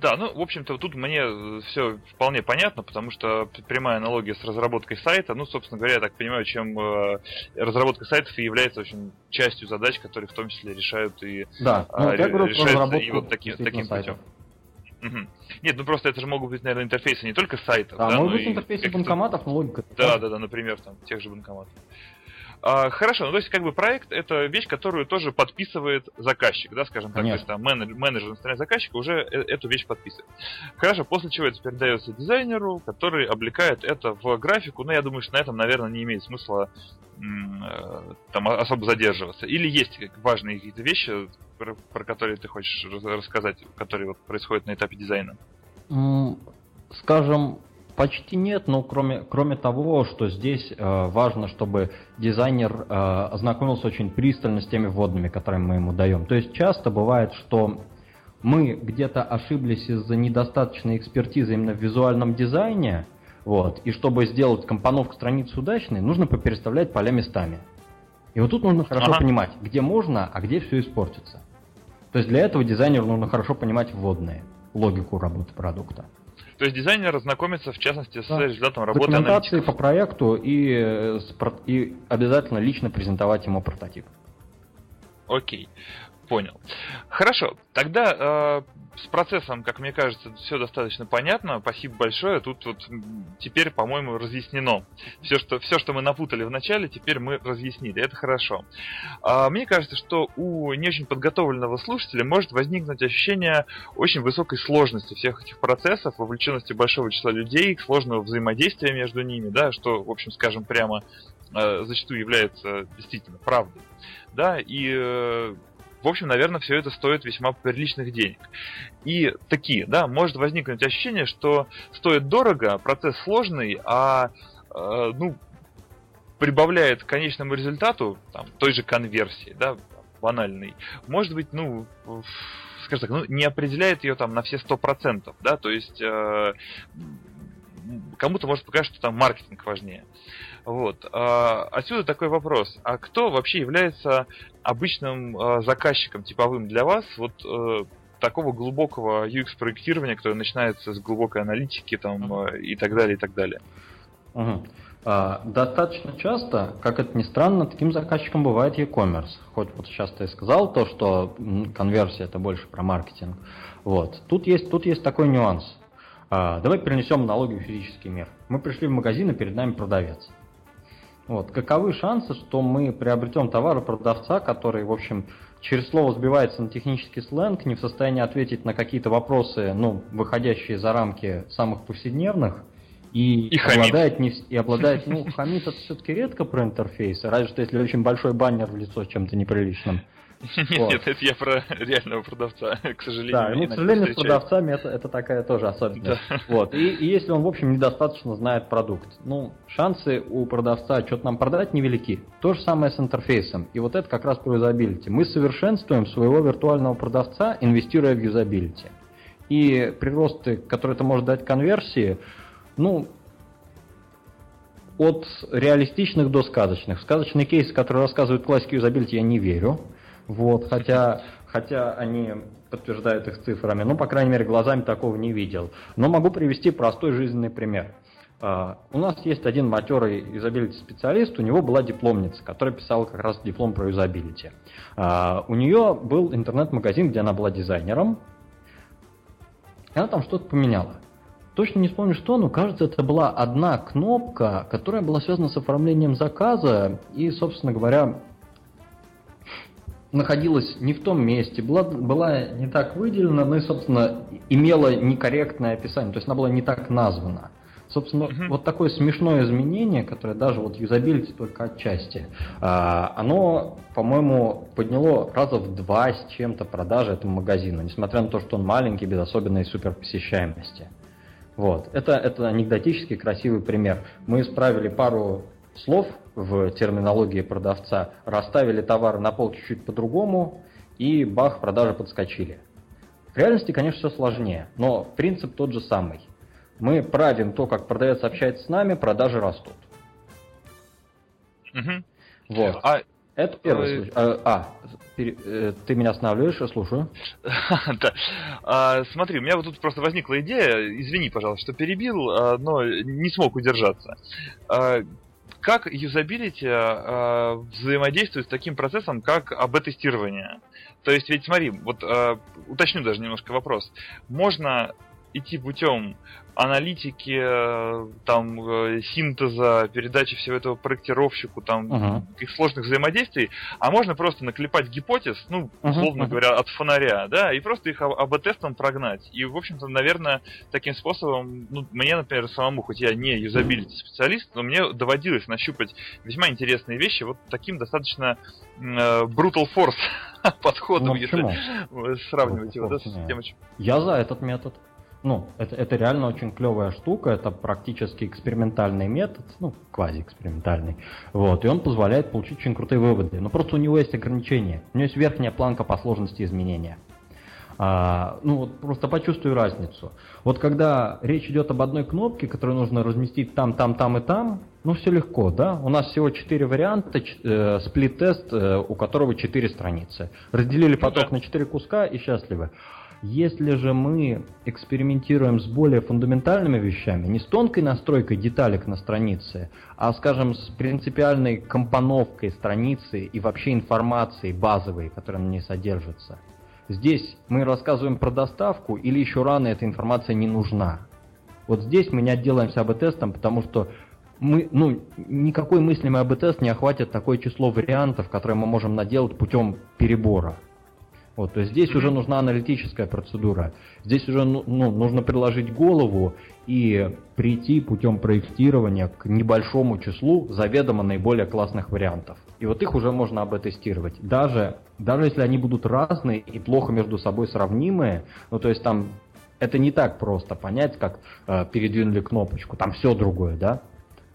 Да, ну, в общем-то, тут мне э, все вполне понятно, потому что прямая аналогия с разработкой сайта, ну, собственно говоря, я так понимаю, чем э, разработка сайтов и является очень частью задач, которые в том числе решают и да, ну, э, я говорю решаются и вот таки, таким сайтов. путем. Угу. Нет, ну просто это же могут быть, наверное, интерфейсы не только сайтов. Да, да могут быть интерфейсы банкоматов, но логика. Да, да, да, например, там, тех же банкоматов. А, хорошо, ну то есть как бы проект это вещь, которую тоже подписывает заказчик, да, скажем так, Конечно. то есть там менеджер, менеджер на стороне заказчика уже э, эту вещь подписывает. Хорошо, после чего это передается дизайнеру, который облекает это в графику, но ну, я думаю, что на этом, наверное, не имеет смысла э, там особо задерживаться. Или есть важные какие-то вещи, про, про которые ты хочешь рассказать, которые вот происходят на этапе дизайна? Скажем, Почти нет, но кроме, кроме того, что здесь э, важно, чтобы дизайнер э, ознакомился очень пристально с теми вводными, которые мы ему даем. То есть часто бывает, что мы где-то ошиблись из-за недостаточной экспертизы именно в визуальном дизайне, вот, и чтобы сделать компоновку страницы удачной, нужно попереставлять поля местами. И вот тут нужно хорошо ага. понимать, где можно, а где все испортится. То есть для этого дизайнеру нужно хорошо понимать вводные, логику работы продукта. То есть дизайнер знакомится, в частности, с да. результатом работы Документации по проекту и, э, и обязательно лично презентовать ему прототип. Окей. Понял. Хорошо. Тогда э, с процессом, как мне кажется, все достаточно понятно. Спасибо большое. Тут вот теперь, по-моему, разъяснено. Все что, все, что мы напутали в начале, теперь мы разъяснили. Это хорошо. А, мне кажется, что у не очень подготовленного слушателя может возникнуть ощущение очень высокой сложности всех этих процессов, вовлеченности большого числа людей, сложного взаимодействия между ними, да, что, в общем, скажем прямо, э, зачастую является действительно правдой. Да, и э, в общем, наверное, все это стоит весьма приличных денег. И такие, да, может возникнуть ощущение, что стоит дорого, процесс сложный, а, э, ну, прибавляет к конечному результату, там, той же конверсии, да, банальной, может быть, ну, скажем так, ну, не определяет ее там на все сто процентов, да, то есть э, кому-то может показаться, что там маркетинг важнее. Вот. А, отсюда такой вопрос. А кто вообще является обычным а, заказчиком типовым для вас? Вот э, такого глубокого UX-проектирования, которое начинается с глубокой аналитики там, uh-huh. и так далее, и так далее. Uh-huh. А, достаточно часто, как это ни странно, таким заказчиком бывает e-commerce. Хоть вот сейчас ты сказал то, что конверсия это больше про маркетинг. Вот. Тут есть, тут есть такой нюанс. А, давай перенесем аналогию физический мир. Мы пришли в магазин, и перед нами продавец. Вот. Каковы шансы, что мы приобретем товар у продавца, который, в общем, через слово сбивается на технический сленг, не в состоянии ответить на какие-то вопросы, ну, выходящие за рамки самых повседневных, и, и обладает, не, и обладает, ну, хамит это все-таки редко про интерфейс, разве что если очень большой баннер в лицо чем-то неприличным. Нет, это я про реального продавца, к сожалению. Да, ну, к сожалению, с продавцами это, это такая тоже особенность. Да. Вот. И, и если он, в общем, недостаточно знает продукт, ну, шансы у продавца что-то нам продать невелики. То же самое с интерфейсом. И вот это как раз про юзабилити. Мы совершенствуем своего виртуального продавца, инвестируя в юзабилити. И приросты, которые это может дать конверсии, ну, от реалистичных до сказочных. Сказочные кейсы, которые рассказывают классики юзабилити, я не верю. Вот, хотя, хотя они подтверждают их цифрами. Ну, по крайней мере, глазами такого не видел. Но могу привести простой жизненный пример. Uh, у нас есть один матерый юзабилити специалист, у него была дипломница, которая писала как раз диплом про юзабилити. Uh, у нее был интернет-магазин, где она была дизайнером, и она там что-то поменяла. Точно не вспомню что, но кажется, это была одна кнопка, которая была связана с оформлением заказа и, собственно говоря, находилась не в том месте, была, была не так выделена, ну и, собственно, имела некорректное описание, то есть она была не так названа. Собственно, uh-huh. вот такое смешное изменение, которое даже вот юзабилити только отчасти, а, оно, по-моему, подняло раза в два с чем-то продажи этому магазину, несмотря на то, что он маленький, без особенной суперпосещаемости. Вот. Это, это анекдотический красивый пример. Мы исправили пару слов в терминологии продавца, расставили товары на пол чуть-чуть по-другому, и бах, продажи подскочили. В реальности, конечно, все сложнее, но принцип тот же самый. Мы правим то, как продавец общается с нами, продажи растут. Угу. Вот. А это первый случай. А, а э, ты меня останавливаешь, я слушаю. да. А, смотри, у меня вот тут просто возникла идея, извини, пожалуйста, что перебил, а, но не смог удержаться. А, как юзабилити э, взаимодействует с таким процессом, как АБ-тестирование? То есть, ведь смотри, вот э, уточню даже немножко вопрос. Можно идти путем аналитики, э, там, э, синтеза, передачи всего этого проектировщику, там, uh-huh. их сложных взаимодействий, а можно просто наклепать гипотез, ну, условно uh-huh. говоря, от фонаря, да, и просто их АБ-тестом прогнать. И, в общем-то, наверное, таким способом, ну, мне, например, самому, хоть я не юзабилити специалист, но мне доводилось нащупать весьма интересные вещи вот таким достаточно э, brutal force подходом, ну, если сравнивать его да, с тем, Я за этот метод ну, это, это реально очень клевая штука, это практически экспериментальный метод, ну, квазиэкспериментальный, вот, и он позволяет получить очень крутые выводы, но просто у него есть ограничения, у него есть верхняя планка по сложности изменения. А, ну вот просто почувствуй разницу. Вот когда речь идет об одной кнопке, которую нужно разместить там, там, там и там, ну все легко, да? У нас всего четыре варианта, э, сплит-тест, э, у которого четыре страницы. Разделили поток на четыре куска и счастливы. Если же мы экспериментируем с более фундаментальными вещами, не с тонкой настройкой деталек на странице, а, скажем, с принципиальной компоновкой страницы и вообще информации базовой, которая на ней содержится, здесь мы рассказываем про доставку или еще рано эта информация не нужна. Вот здесь мы не отделаемся АБ-тестом, потому что мы, ну, никакой мыслимый АБ-тест не охватит такое число вариантов, которые мы можем наделать путем перебора. Вот, то есть здесь уже нужна аналитическая процедура. Здесь уже ну, ну, нужно приложить голову и прийти путем проектирования к небольшому числу заведомо наиболее классных вариантов. И вот их уже можно об-тестировать. Даже, даже если они будут разные и плохо между собой сравнимые, ну то есть там это не так просто понять, как э, передвинули кнопочку, там все другое, да?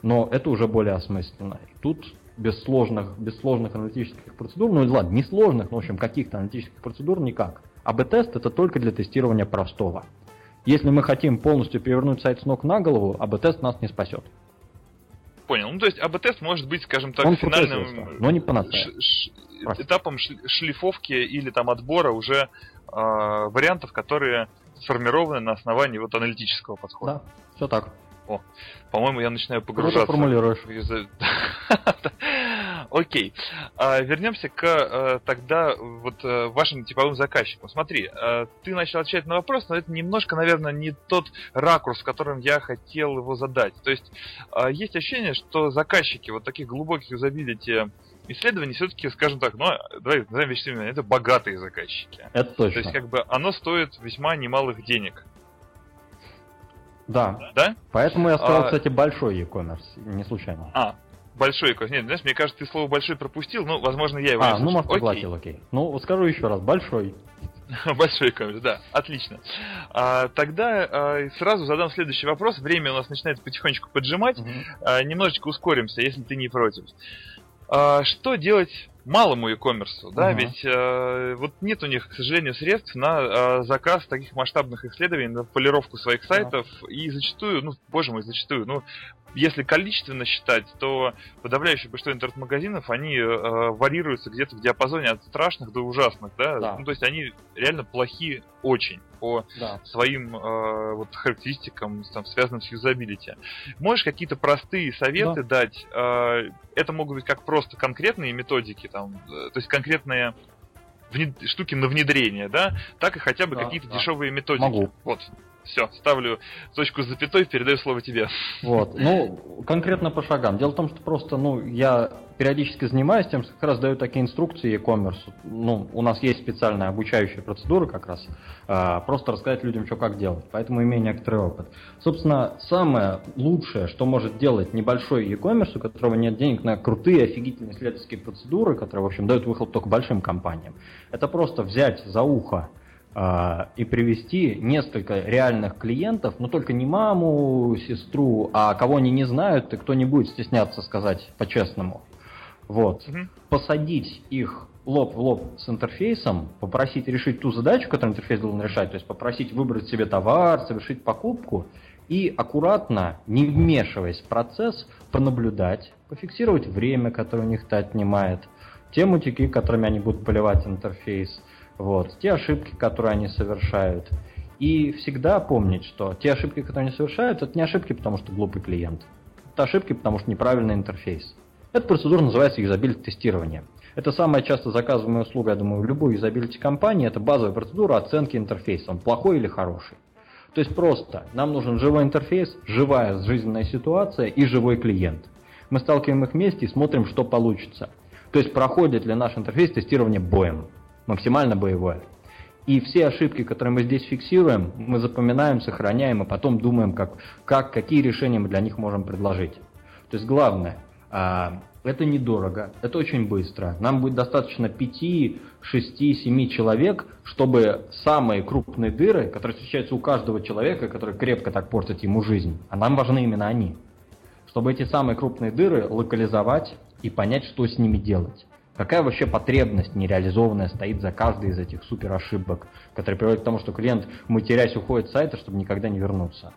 Но это уже более осмысленно. И тут без сложных, без сложных аналитических процедур, ну ладно, не сложных, но в общем каких-то аналитических процедур никак. АБ-тест это только для тестирования простого. Если мы хотим полностью перевернуть сайт с ног на голову, АБ-тест нас не спасет. Понял. Ну, то есть АБ-тест может быть, скажем так, Он финальным но не этапом шлифовки или там отбора уже э, вариантов, которые сформированы на основании вот аналитического подхода. Да, все так. О, по-моему, я начинаю погружаться. Круто формулируешь. Окей. А, вернемся к а, тогда вот а, вашим типовым заказчикам. Смотри, а, ты начал отвечать на вопрос, но это немножко, наверное, не тот ракурс, в котором я хотел его задать. То есть а, есть ощущение, что заказчики вот таких глубоких юзабилити исследований все-таки, скажем так, ну, давай назовем вещи это богатые заказчики. Это точно. То есть, как бы, оно стоит весьма немалых денег. Да. Да? Поэтому я сказал, а... кстати, большой e-commerce, не случайно. А, большой e-commerce. Нет, знаешь, мне кажется, ты слово большой пропустил, ну, возможно, я его А, ну, может, поглотил, окей. окей. Ну, скажу еще раз, большой. Большой e-commerce, да, отлично. А, тогда а, сразу задам следующий вопрос. Время у нас начинает потихонечку поджимать. Угу. А, немножечко ускоримся, если ты не против. А, что делать малому e-commerce, да, uh-huh. ведь э, вот нет у них, к сожалению, средств на э, заказ таких масштабных исследований, на полировку своих сайтов, uh-huh. и зачастую, ну, боже мой, зачастую, ну, если количественно считать, то подавляющее большинство интернет-магазинов, они э, варьируются где-то в диапазоне от страшных до ужасных, да? да. Ну, то есть они реально плохи очень по да. своим э, вот характеристикам, там, связанным с юзабилити. Можешь какие-то простые советы да. дать? Э, это могут быть как просто конкретные методики, там, э, то есть конкретные штуки на внедрение, да, так и хотя бы да, какие-то да. дешевые методики. Могу. Вот. Все, ставлю точку с запятой, передаю слово тебе. Вот, ну, конкретно по шагам. Дело в том, что просто, ну, я периодически занимаюсь тем, что как раз даю такие инструкции e-commerce. Ну, у нас есть специальная обучающая процедура как раз, а, просто рассказать людям, что как делать. Поэтому имею некоторый опыт. Собственно, самое лучшее, что может делать небольшой e-commerce, у которого нет денег на крутые, офигительные исследовательские процедуры, которые, в общем, дают выхлоп только большим компаниям, это просто взять за ухо и привести несколько реальных клиентов, но только не маму, сестру, а кого они не знают, и кто не будет стесняться сказать по-честному. Вот. Угу. Посадить их лоб в лоб с интерфейсом, попросить решить ту задачу, которую интерфейс должен решать, то есть попросить выбрать себе товар, совершить покупку, и аккуратно, не вмешиваясь в процесс, понаблюдать, пофиксировать время, которое у них это отнимает, те мутики, которыми они будут поливать интерфейс, вот, те ошибки, которые они совершают. И всегда помнить, что те ошибки, которые они совершают, это не ошибки, потому что глупый клиент. Это ошибки, потому что неправильный интерфейс. Эта процедура называется юзабилити тестирование. Это самая часто заказываемая услуга, я думаю, в любой юзабилити компании. Это базовая процедура оценки интерфейса, он плохой или хороший. То есть просто нам нужен живой интерфейс, живая жизненная ситуация и живой клиент. Мы сталкиваем их вместе и смотрим, что получится. То есть проходит ли наш интерфейс тестирование боем максимально боевое. И все ошибки, которые мы здесь фиксируем, мы запоминаем, сохраняем, и потом думаем, как, как, какие решения мы для них можем предложить. То есть главное, а, это недорого, это очень быстро. Нам будет достаточно 5, 6, 7 человек, чтобы самые крупные дыры, которые встречаются у каждого человека, которые крепко так портят ему жизнь, а нам важны именно они, чтобы эти самые крупные дыры локализовать и понять, что с ними делать. Какая вообще потребность нереализованная стоит за каждой из этих супер ошибок, которые приводят к тому, что клиент, матерясь, уходит с сайта, чтобы никогда не вернуться?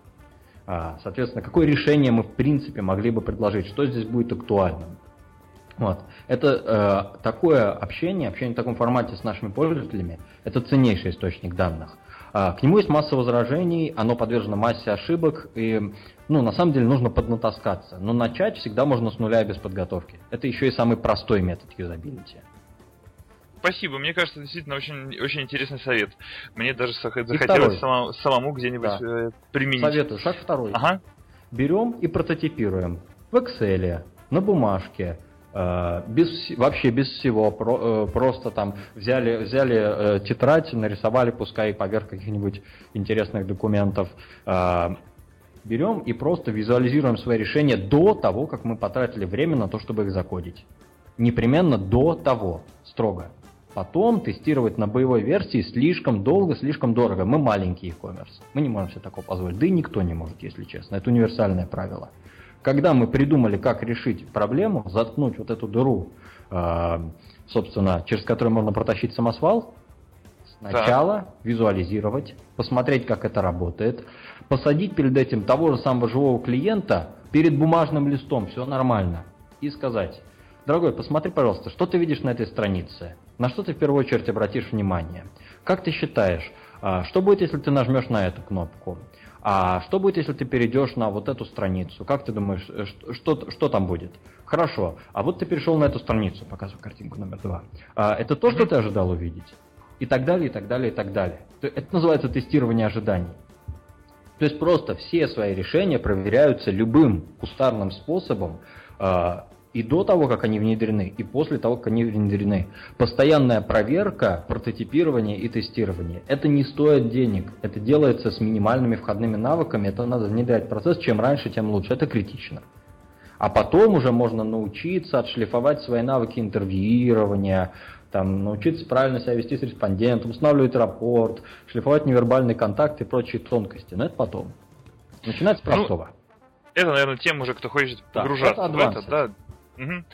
А, соответственно, какое решение мы в принципе могли бы предложить, что здесь будет актуальным? Вот. Это э, такое общение, общение в таком формате с нашими пользователями, это ценнейший источник данных. А, к нему есть масса возражений, оно подвержено массе ошибок, и, ну, на самом деле нужно поднатаскаться. Но начать всегда можно с нуля без подготовки. Это еще и самый простой метод юзабилити. Спасибо, мне кажется, действительно очень, очень интересный совет. Мне даже захотелось самому, самому где-нибудь да. Э, применить. Советую. Шаг второй. Ага. Берем и прототипируем в Excel, на бумажке, без, вообще без всего, про, э, просто там взяли, взяли тетрадь, нарисовали, пускай поверх каких-нибудь интересных документов, берем и просто визуализируем свои решения до того, как мы потратили время на то, чтобы их закодить. Непременно до того, строго. Потом тестировать на боевой версии слишком долго, слишком дорого. Мы маленький e-commerce. Мы не можем себе такого позволить. Да и никто не может, если честно. Это универсальное правило. Когда мы придумали, как решить проблему, заткнуть вот эту дыру, э, собственно, через которую можно протащить самосвал, сначала да. визуализировать, посмотреть, как это работает, посадить перед этим того же самого живого клиента перед бумажным листом, все нормально, и сказать, дорогой, посмотри, пожалуйста, что ты видишь на этой странице? На что ты в первую очередь обратишь внимание? Как ты считаешь, а, что будет, если ты нажмешь на эту кнопку? А что будет, если ты перейдешь на вот эту страницу? Как ты думаешь, э, что, что там будет? Хорошо, а вот ты перешел на эту страницу, показываю картинку номер два. А, это то, что ты ожидал увидеть? И так далее, и так далее, и так далее. Это называется тестирование ожиданий. То есть просто все свои решения проверяются любым кустарным способом, а, и до того, как они внедрены, и после того, как они внедрены. Постоянная проверка, прототипирование и тестирование. Это не стоит денег. Это делается с минимальными входными навыками. Это надо внедрять процесс. Чем раньше, тем лучше. Это критично. А потом уже можно научиться отшлифовать свои навыки интервьюирования, там, научиться правильно себя вести с респондентом, устанавливать рапорт, шлифовать невербальный контакт и прочие тонкости. Но это потом. Начинать с ну, простого. Ну, это, наверное, тем уже, кто хочет погружаться да, в это, да, Угу.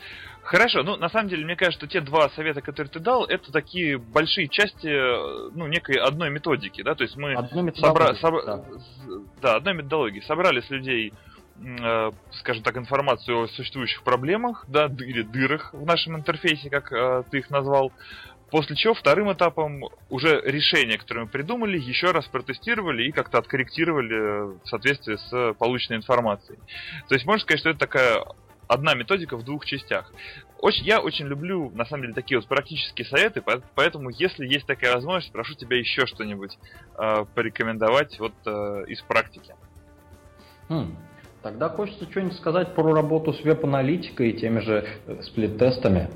Хорошо, ну на самом деле, мне кажется, что те два совета, которые ты дал, это такие большие части, ну, некой одной методики, да, то есть мы собра... Собра... Да. да, одной методологии. Собрали с людей, э, скажем так, информацию о существующих проблемах, да, или дырах в нашем интерфейсе, как э, ты их назвал, После чего вторым этапом уже решение, которое мы придумали, еще раз протестировали и как-то откорректировали в соответствии с полученной информацией. То есть можно сказать, что это такая одна методика в двух частях. Очень, я очень люблю, на самом деле, такие вот практические советы, поэтому, если есть такая возможность, прошу тебя еще что-нибудь э, порекомендовать вот э, из практики. Хм. Тогда хочется что-нибудь сказать про работу с веб-аналитикой и теми же э, сплит-тестами.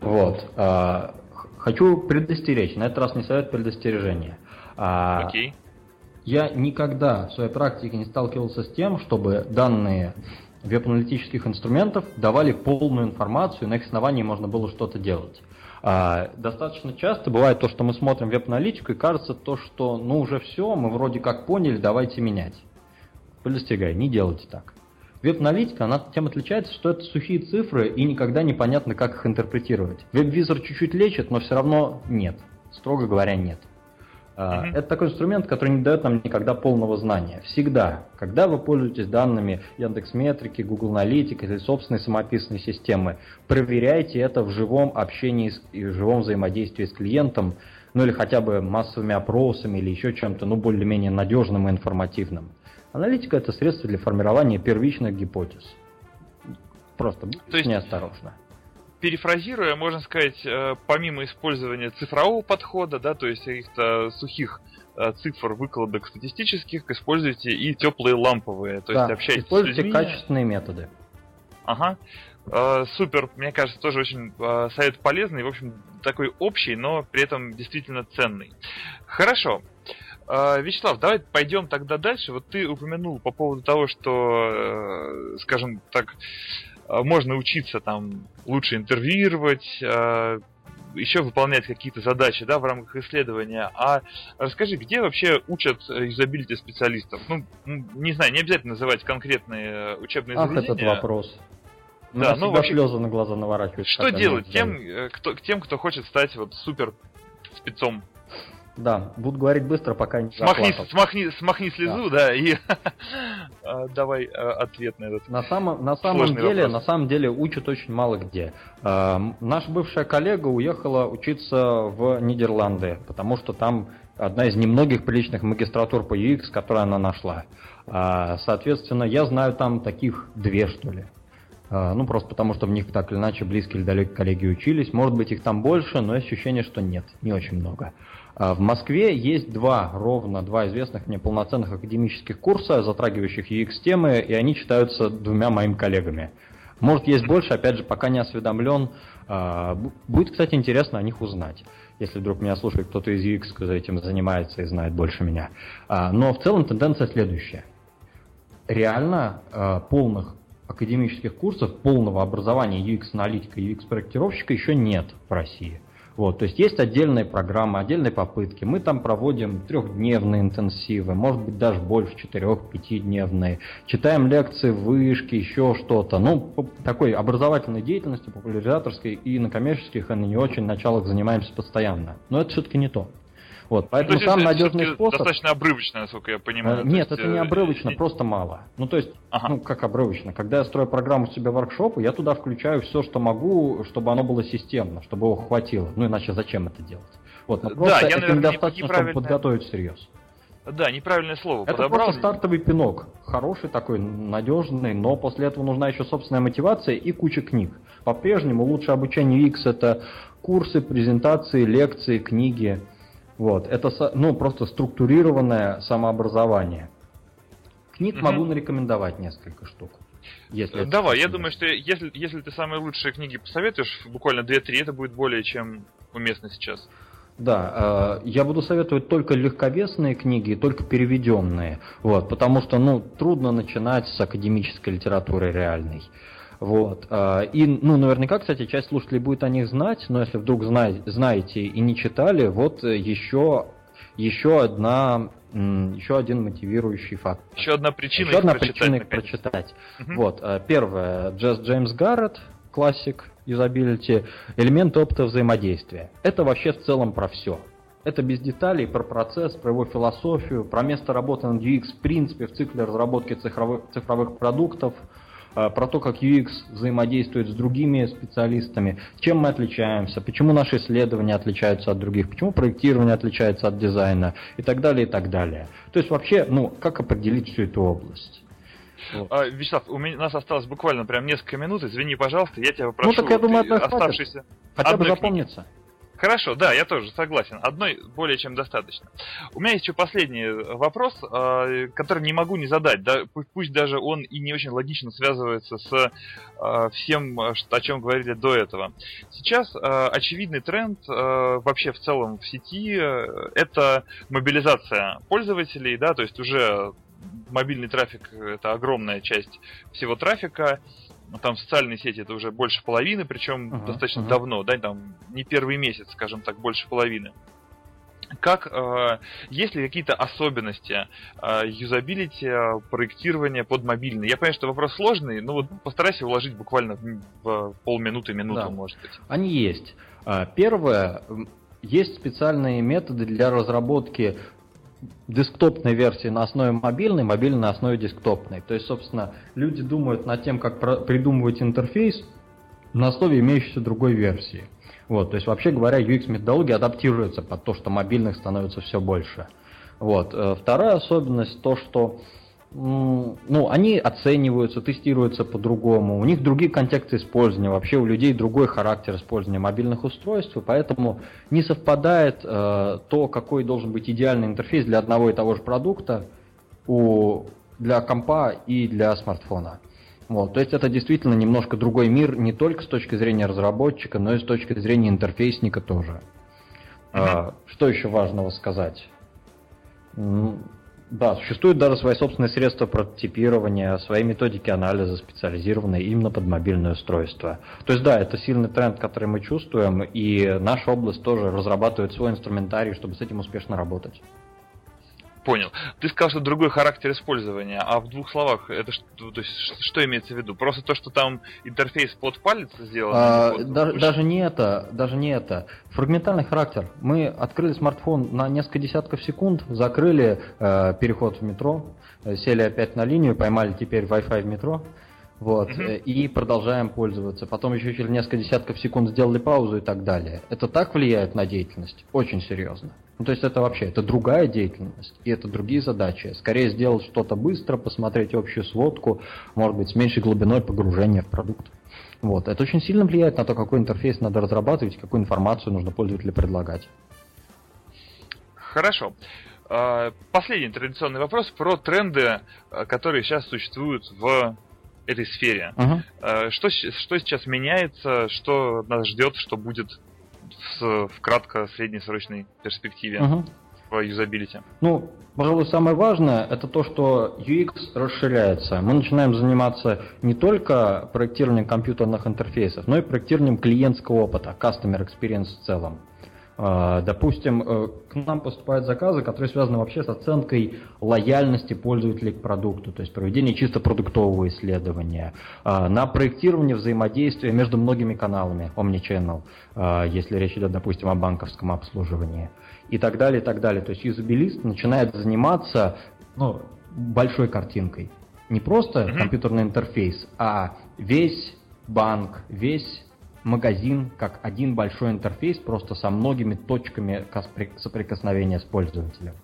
Вот. А, хочу предостеречь, на этот раз не совет предостережения. А, Окей. Я никогда в своей практике не сталкивался с тем, чтобы данные веб-аналитических инструментов давали полную информацию, на их основании можно было что-то делать. А, достаточно часто бывает то, что мы смотрим веб-аналитику и кажется то, что ну уже все, мы вроде как поняли, давайте менять. Предостерегаю, не делайте так. Веб-аналитика, она тем отличается, что это сухие цифры и никогда непонятно, как их интерпретировать. Веб-визор чуть-чуть лечит, но все равно нет. Строго говоря, нет. Uh-huh. Это такой инструмент, который не дает нам никогда полного знания. Всегда, когда вы пользуетесь данными Яндекс Метрики, Google Analytics или собственной самописной системы, проверяйте это в живом общении и в живом взаимодействии с клиентом, ну или хотя бы массовыми опросами или еще чем-то, ну более-менее надежным и информативным. Аналитика это средство для формирования первичных гипотез. Просто будьте неосторожно перефразируя, можно сказать, э, помимо использования цифрового подхода, да, то есть каких-то сухих э, цифр, выкладок статистических, используйте и теплые ламповые, то да, есть общайтесь используйте с людьми. качественные методы. Ага. Э, супер, мне кажется, тоже очень совет полезный, в общем, такой общий, но при этом действительно ценный. Хорошо. Вячеслав, давай пойдем тогда дальше. Вот ты упомянул по поводу того, что, скажем так, можно учиться там лучше интервьюировать, а, еще выполнять какие-то задачи да, в рамках исследования. А расскажи, где вообще учат юзабилити специалистов? Ну, не знаю, не обязательно называть конкретные э, учебные Ах, заведения. этот вопрос. Да, ну вообще... слезы на глаза наворачивают. Что делать тем, э, кто, тем, кто хочет стать вот супер спецом да, буду говорить быстро, пока не смахни, смахни, смахни слезу, да, да и а, давай а, ответ на этот. На самом, на самом деле, вопрос. на самом деле учат очень мало где. А, наша бывшая коллега уехала учиться в Нидерланды, потому что там одна из немногих приличных магистратур по UX, которые она нашла. Соответственно, я знаю там таких две, что ли. Ну, просто потому, что в них так или иначе близкие или далекие коллеги учились. Может быть, их там больше, но ощущение, что нет, не очень много. А, в Москве есть два, ровно два известных мне полноценных академических курса, затрагивающих UX-темы, и они читаются двумя моими коллегами. Может, есть больше, опять же, пока не осведомлен. А, будет, кстати, интересно о них узнать, если вдруг меня слушает кто-то из UX, этим занимается и знает больше меня. Но в целом тенденция следующая. Реально полных академических курсов полного образования UX-аналитика UX-проектировщика еще нет в России. Вот, то есть есть отдельные программы, отдельные попытки. Мы там проводим трехдневные интенсивы, может быть даже больше, четырех-пятидневные. Читаем лекции, вышки, еще что-то. Ну, такой образовательной деятельности, популяризаторской и на коммерческих, и на не очень началах занимаемся постоянно. Но это все-таки не то. Вот, поэтому ну, самый надежный способ... Достаточно обрывочно, насколько я понимаю. Нет, есть, это не э, обрывочно, просто мало. Ну, то есть, ага. ну, как обрывочно. Когда я строю программу себе воркшопы, я туда включаю все, что могу, чтобы оно было системно, чтобы его хватило. Ну, иначе зачем это делать? Вот, но просто да, я, это наверное, недостаточно, чтобы подготовить всерьез. Да, неправильное слово Это подобрал. просто стартовый пинок. Хороший такой, надежный, но после этого нужна еще собственная мотивация и куча книг. По-прежнему лучшее обучение X это курсы, презентации, лекции, книги. Вот, это ну, просто структурированное самообразование. Книг угу. могу нарекомендовать несколько штук. Если Давай, я думаю, что если, если ты самые лучшие книги посоветуешь, буквально 2-3, это будет более чем уместно сейчас. Да, э, я буду советовать только легковесные книги, только переведенные, вот, потому что, ну, трудно начинать с академической литературы реальной. Вот. А, и, ну, наверняка, кстати, часть слушателей будет о них знать, но если вдруг знаете и не читали, вот еще, еще одна еще один мотивирующий факт. Еще одна причина еще одна прочитать. Причина их прочитать. Угу. Вот. А, первое. Джесс Джеймс Гарретт, классик юзабилити, элементы опыта взаимодействия. Это вообще в целом про все. Это без деталей про процесс, про его философию, про место работы над UX в принципе в цикле разработки цифровых, цифровых продуктов, Э, про то, как UX взаимодействует с другими специалистами, чем мы отличаемся, почему наши исследования отличаются от других, почему проектирование отличается от дизайна и так далее, и так далее. То есть вообще, ну, как определить всю эту область? Вот. А, Вячеслав, у, меня, у нас осталось буквально прям несколько минут. Извини, пожалуйста, я тебя попрошу. Ну так я думаю, оставшиеся. Хотя бы запомнится. Книги. Хорошо, да, я тоже согласен. Одной более чем достаточно. У меня есть еще последний вопрос, а, который не могу не задать. Да, пусть даже он и не очень логично связывается с а, всем, о чем говорили до этого. Сейчас а, очевидный тренд вообще в целом в сети это мобилизация пользователей, да, то есть уже мобильный трафик это огромная часть всего трафика ну, там социальные сети это уже больше половины, причем uh-huh, достаточно uh-huh. давно, да, там не первый месяц, скажем так, больше половины. Как, э, есть ли какие-то особенности э, юзабилити, э, проектирования под мобильный? Я понимаю, что вопрос сложный, но вот постарайся уложить буквально в, в полминуты, минуту, да. может быть. Они есть. А, первое, есть специальные методы для разработки десктопной версии на основе мобильной, мобильной на основе десктопной. То есть, собственно, люди думают над тем, как придумывать интерфейс на основе имеющейся другой версии. Вот, то есть, вообще говоря, UX-методология адаптируется под то, что мобильных становится все больше. Вот. Э, вторая особенность то, что ну, они оцениваются, тестируются по-другому, у них другие контексты использования, вообще у людей другой характер использования мобильных устройств, и поэтому не совпадает э, то, какой должен быть идеальный интерфейс для одного и того же продукта у, для компа и для смартфона. Вот, то есть это действительно немножко другой мир, не только с точки зрения разработчика, но и с точки зрения интерфейсника тоже. Э, что еще важного сказать? Да, существуют даже свои собственные средства прототипирования, свои методики анализа, специализированные именно под мобильное устройство. То есть да, это сильный тренд, который мы чувствуем, и наша область тоже разрабатывает свой инструментарий, чтобы с этим успешно работать понял. Ты сказал, что другой характер использования, а в двух словах это что, то есть, что имеется в виду? Просто то, что там интерфейс под палец сделан? А, под... даже, даже не это, даже не это. Фрагментальный характер. Мы открыли смартфон на несколько десятков секунд, закрыли э, переход в метро, э, сели опять на линию, поймали теперь Wi-Fi в метро. Вот, mm-hmm. и продолжаем пользоваться. Потом еще через несколько десятков секунд сделали паузу и так далее. Это так влияет на деятельность? Очень серьезно. Ну, то есть это вообще, это другая деятельность, и это другие задачи. Скорее сделать что-то быстро, посмотреть общую сводку, может быть, с меньшей глубиной погружения в продукт. Вот. Это очень сильно влияет на то, какой интерфейс надо разрабатывать, какую информацию нужно пользователю предлагать. Хорошо. А, последний традиционный вопрос про тренды, а, которые сейчас существуют в этой сфере. Uh-huh. Что, что сейчас меняется, что нас ждет, что будет в, в кратко-среднесрочной перспективе uh-huh. в юзабилити? Ну, пожалуй, самое важное это то, что UX расширяется. Мы начинаем заниматься не только проектированием компьютерных интерфейсов, но и проектированием клиентского опыта, customer experience в целом. А, допустим, э, к нам поступают заказы, которые связаны вообще с оценкой лояльности пользователей к продукту, то есть проведение чисто продуктового исследования, а, на проектирование взаимодействия между многими каналами, Omnichannel, а, если речь идет, допустим, о банковском обслуживании, и так далее, и так далее. То есть юзабилист начинает заниматься ну, большой картинкой. Не просто компьютерный интерфейс, а весь банк, весь магазин как один большой интерфейс, просто со многими точками соприкосновения с пользователем.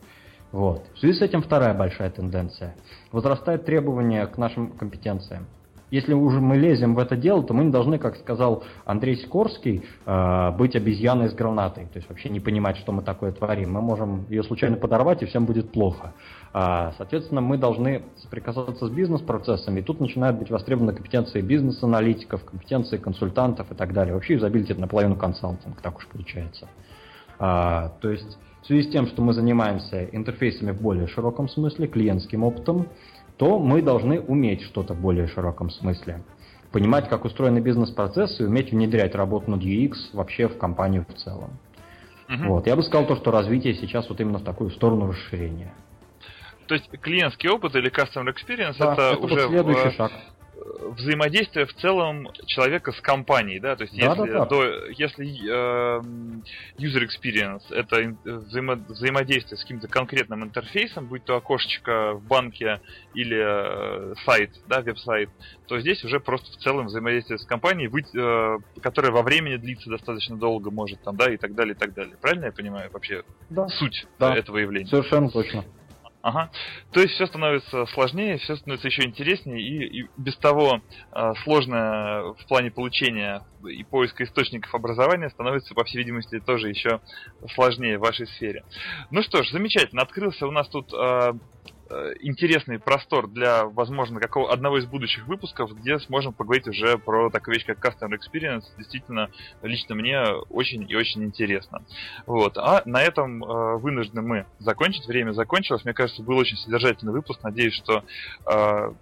Вот. В связи с этим вторая большая тенденция. Возрастает требования к нашим компетенциям если уже мы лезем в это дело, то мы не должны, как сказал Андрей Сикорский, э, быть обезьяной с гранатой. То есть вообще не понимать, что мы такое творим. Мы можем ее случайно подорвать, и всем будет плохо. А, соответственно, мы должны соприкасаться с бизнес-процессами, и тут начинают быть востребованы компетенции бизнес-аналитиков, компетенции консультантов и так далее. Вообще изобилие это наполовину консалтинг, так уж получается. А, то есть в связи с тем, что мы занимаемся интерфейсами в более широком смысле, клиентским опытом, то мы должны уметь что-то в более широком смысле. Понимать, как устроены бизнес-процессы и уметь внедрять работу над UX вообще в компанию в целом. Угу. Вот. Я бы сказал то, что развитие сейчас вот именно в такую сторону расширения. То есть клиентский опыт или customer experience да, это, это уже следующий в, шаг взаимодействие в целом человека с компанией, да, то есть да, если, да, да. До, если э, user experience это взаимо, взаимодействие с каким-то конкретным интерфейсом, будь то окошечко в банке или э, сайт, да, веб-сайт, то здесь уже просто в целом взаимодействие с компанией, быть, э, которое во времени длится достаточно долго может там, да, и так далее, и так далее. Правильно я понимаю вообще да. суть да. этого явления? Совершенно точно. Ага. То есть все становится сложнее, все становится еще интереснее, и, и без того э, сложное в плане получения и поиска источников образования становится, по всей видимости, тоже еще сложнее в вашей сфере. Ну что ж, замечательно. Открылся у нас тут э, интересный простор для, возможно, какого одного из будущих выпусков, где сможем поговорить уже про такую вещь, как Customer Experience. Действительно, лично мне очень и очень интересно. Вот. А на этом э, вынуждены мы закончить. Время закончилось. Мне кажется, был очень содержательный выпуск. Надеюсь, что э,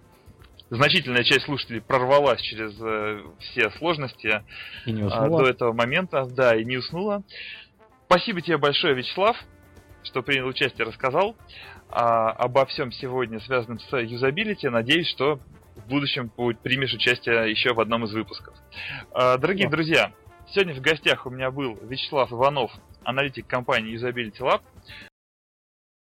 значительная часть слушателей прорвалась через э, все сложности уснула. до этого момента, да, и не уснула. Спасибо тебе большое, Вячеслав, что принял участие, рассказал а, обо всем сегодня, связанном с юзабилити. Надеюсь, что в будущем примешь участие еще в одном из выпусков. А, дорогие да. друзья, сегодня в гостях у меня был Вячеслав Иванов, аналитик компании Usability Lab.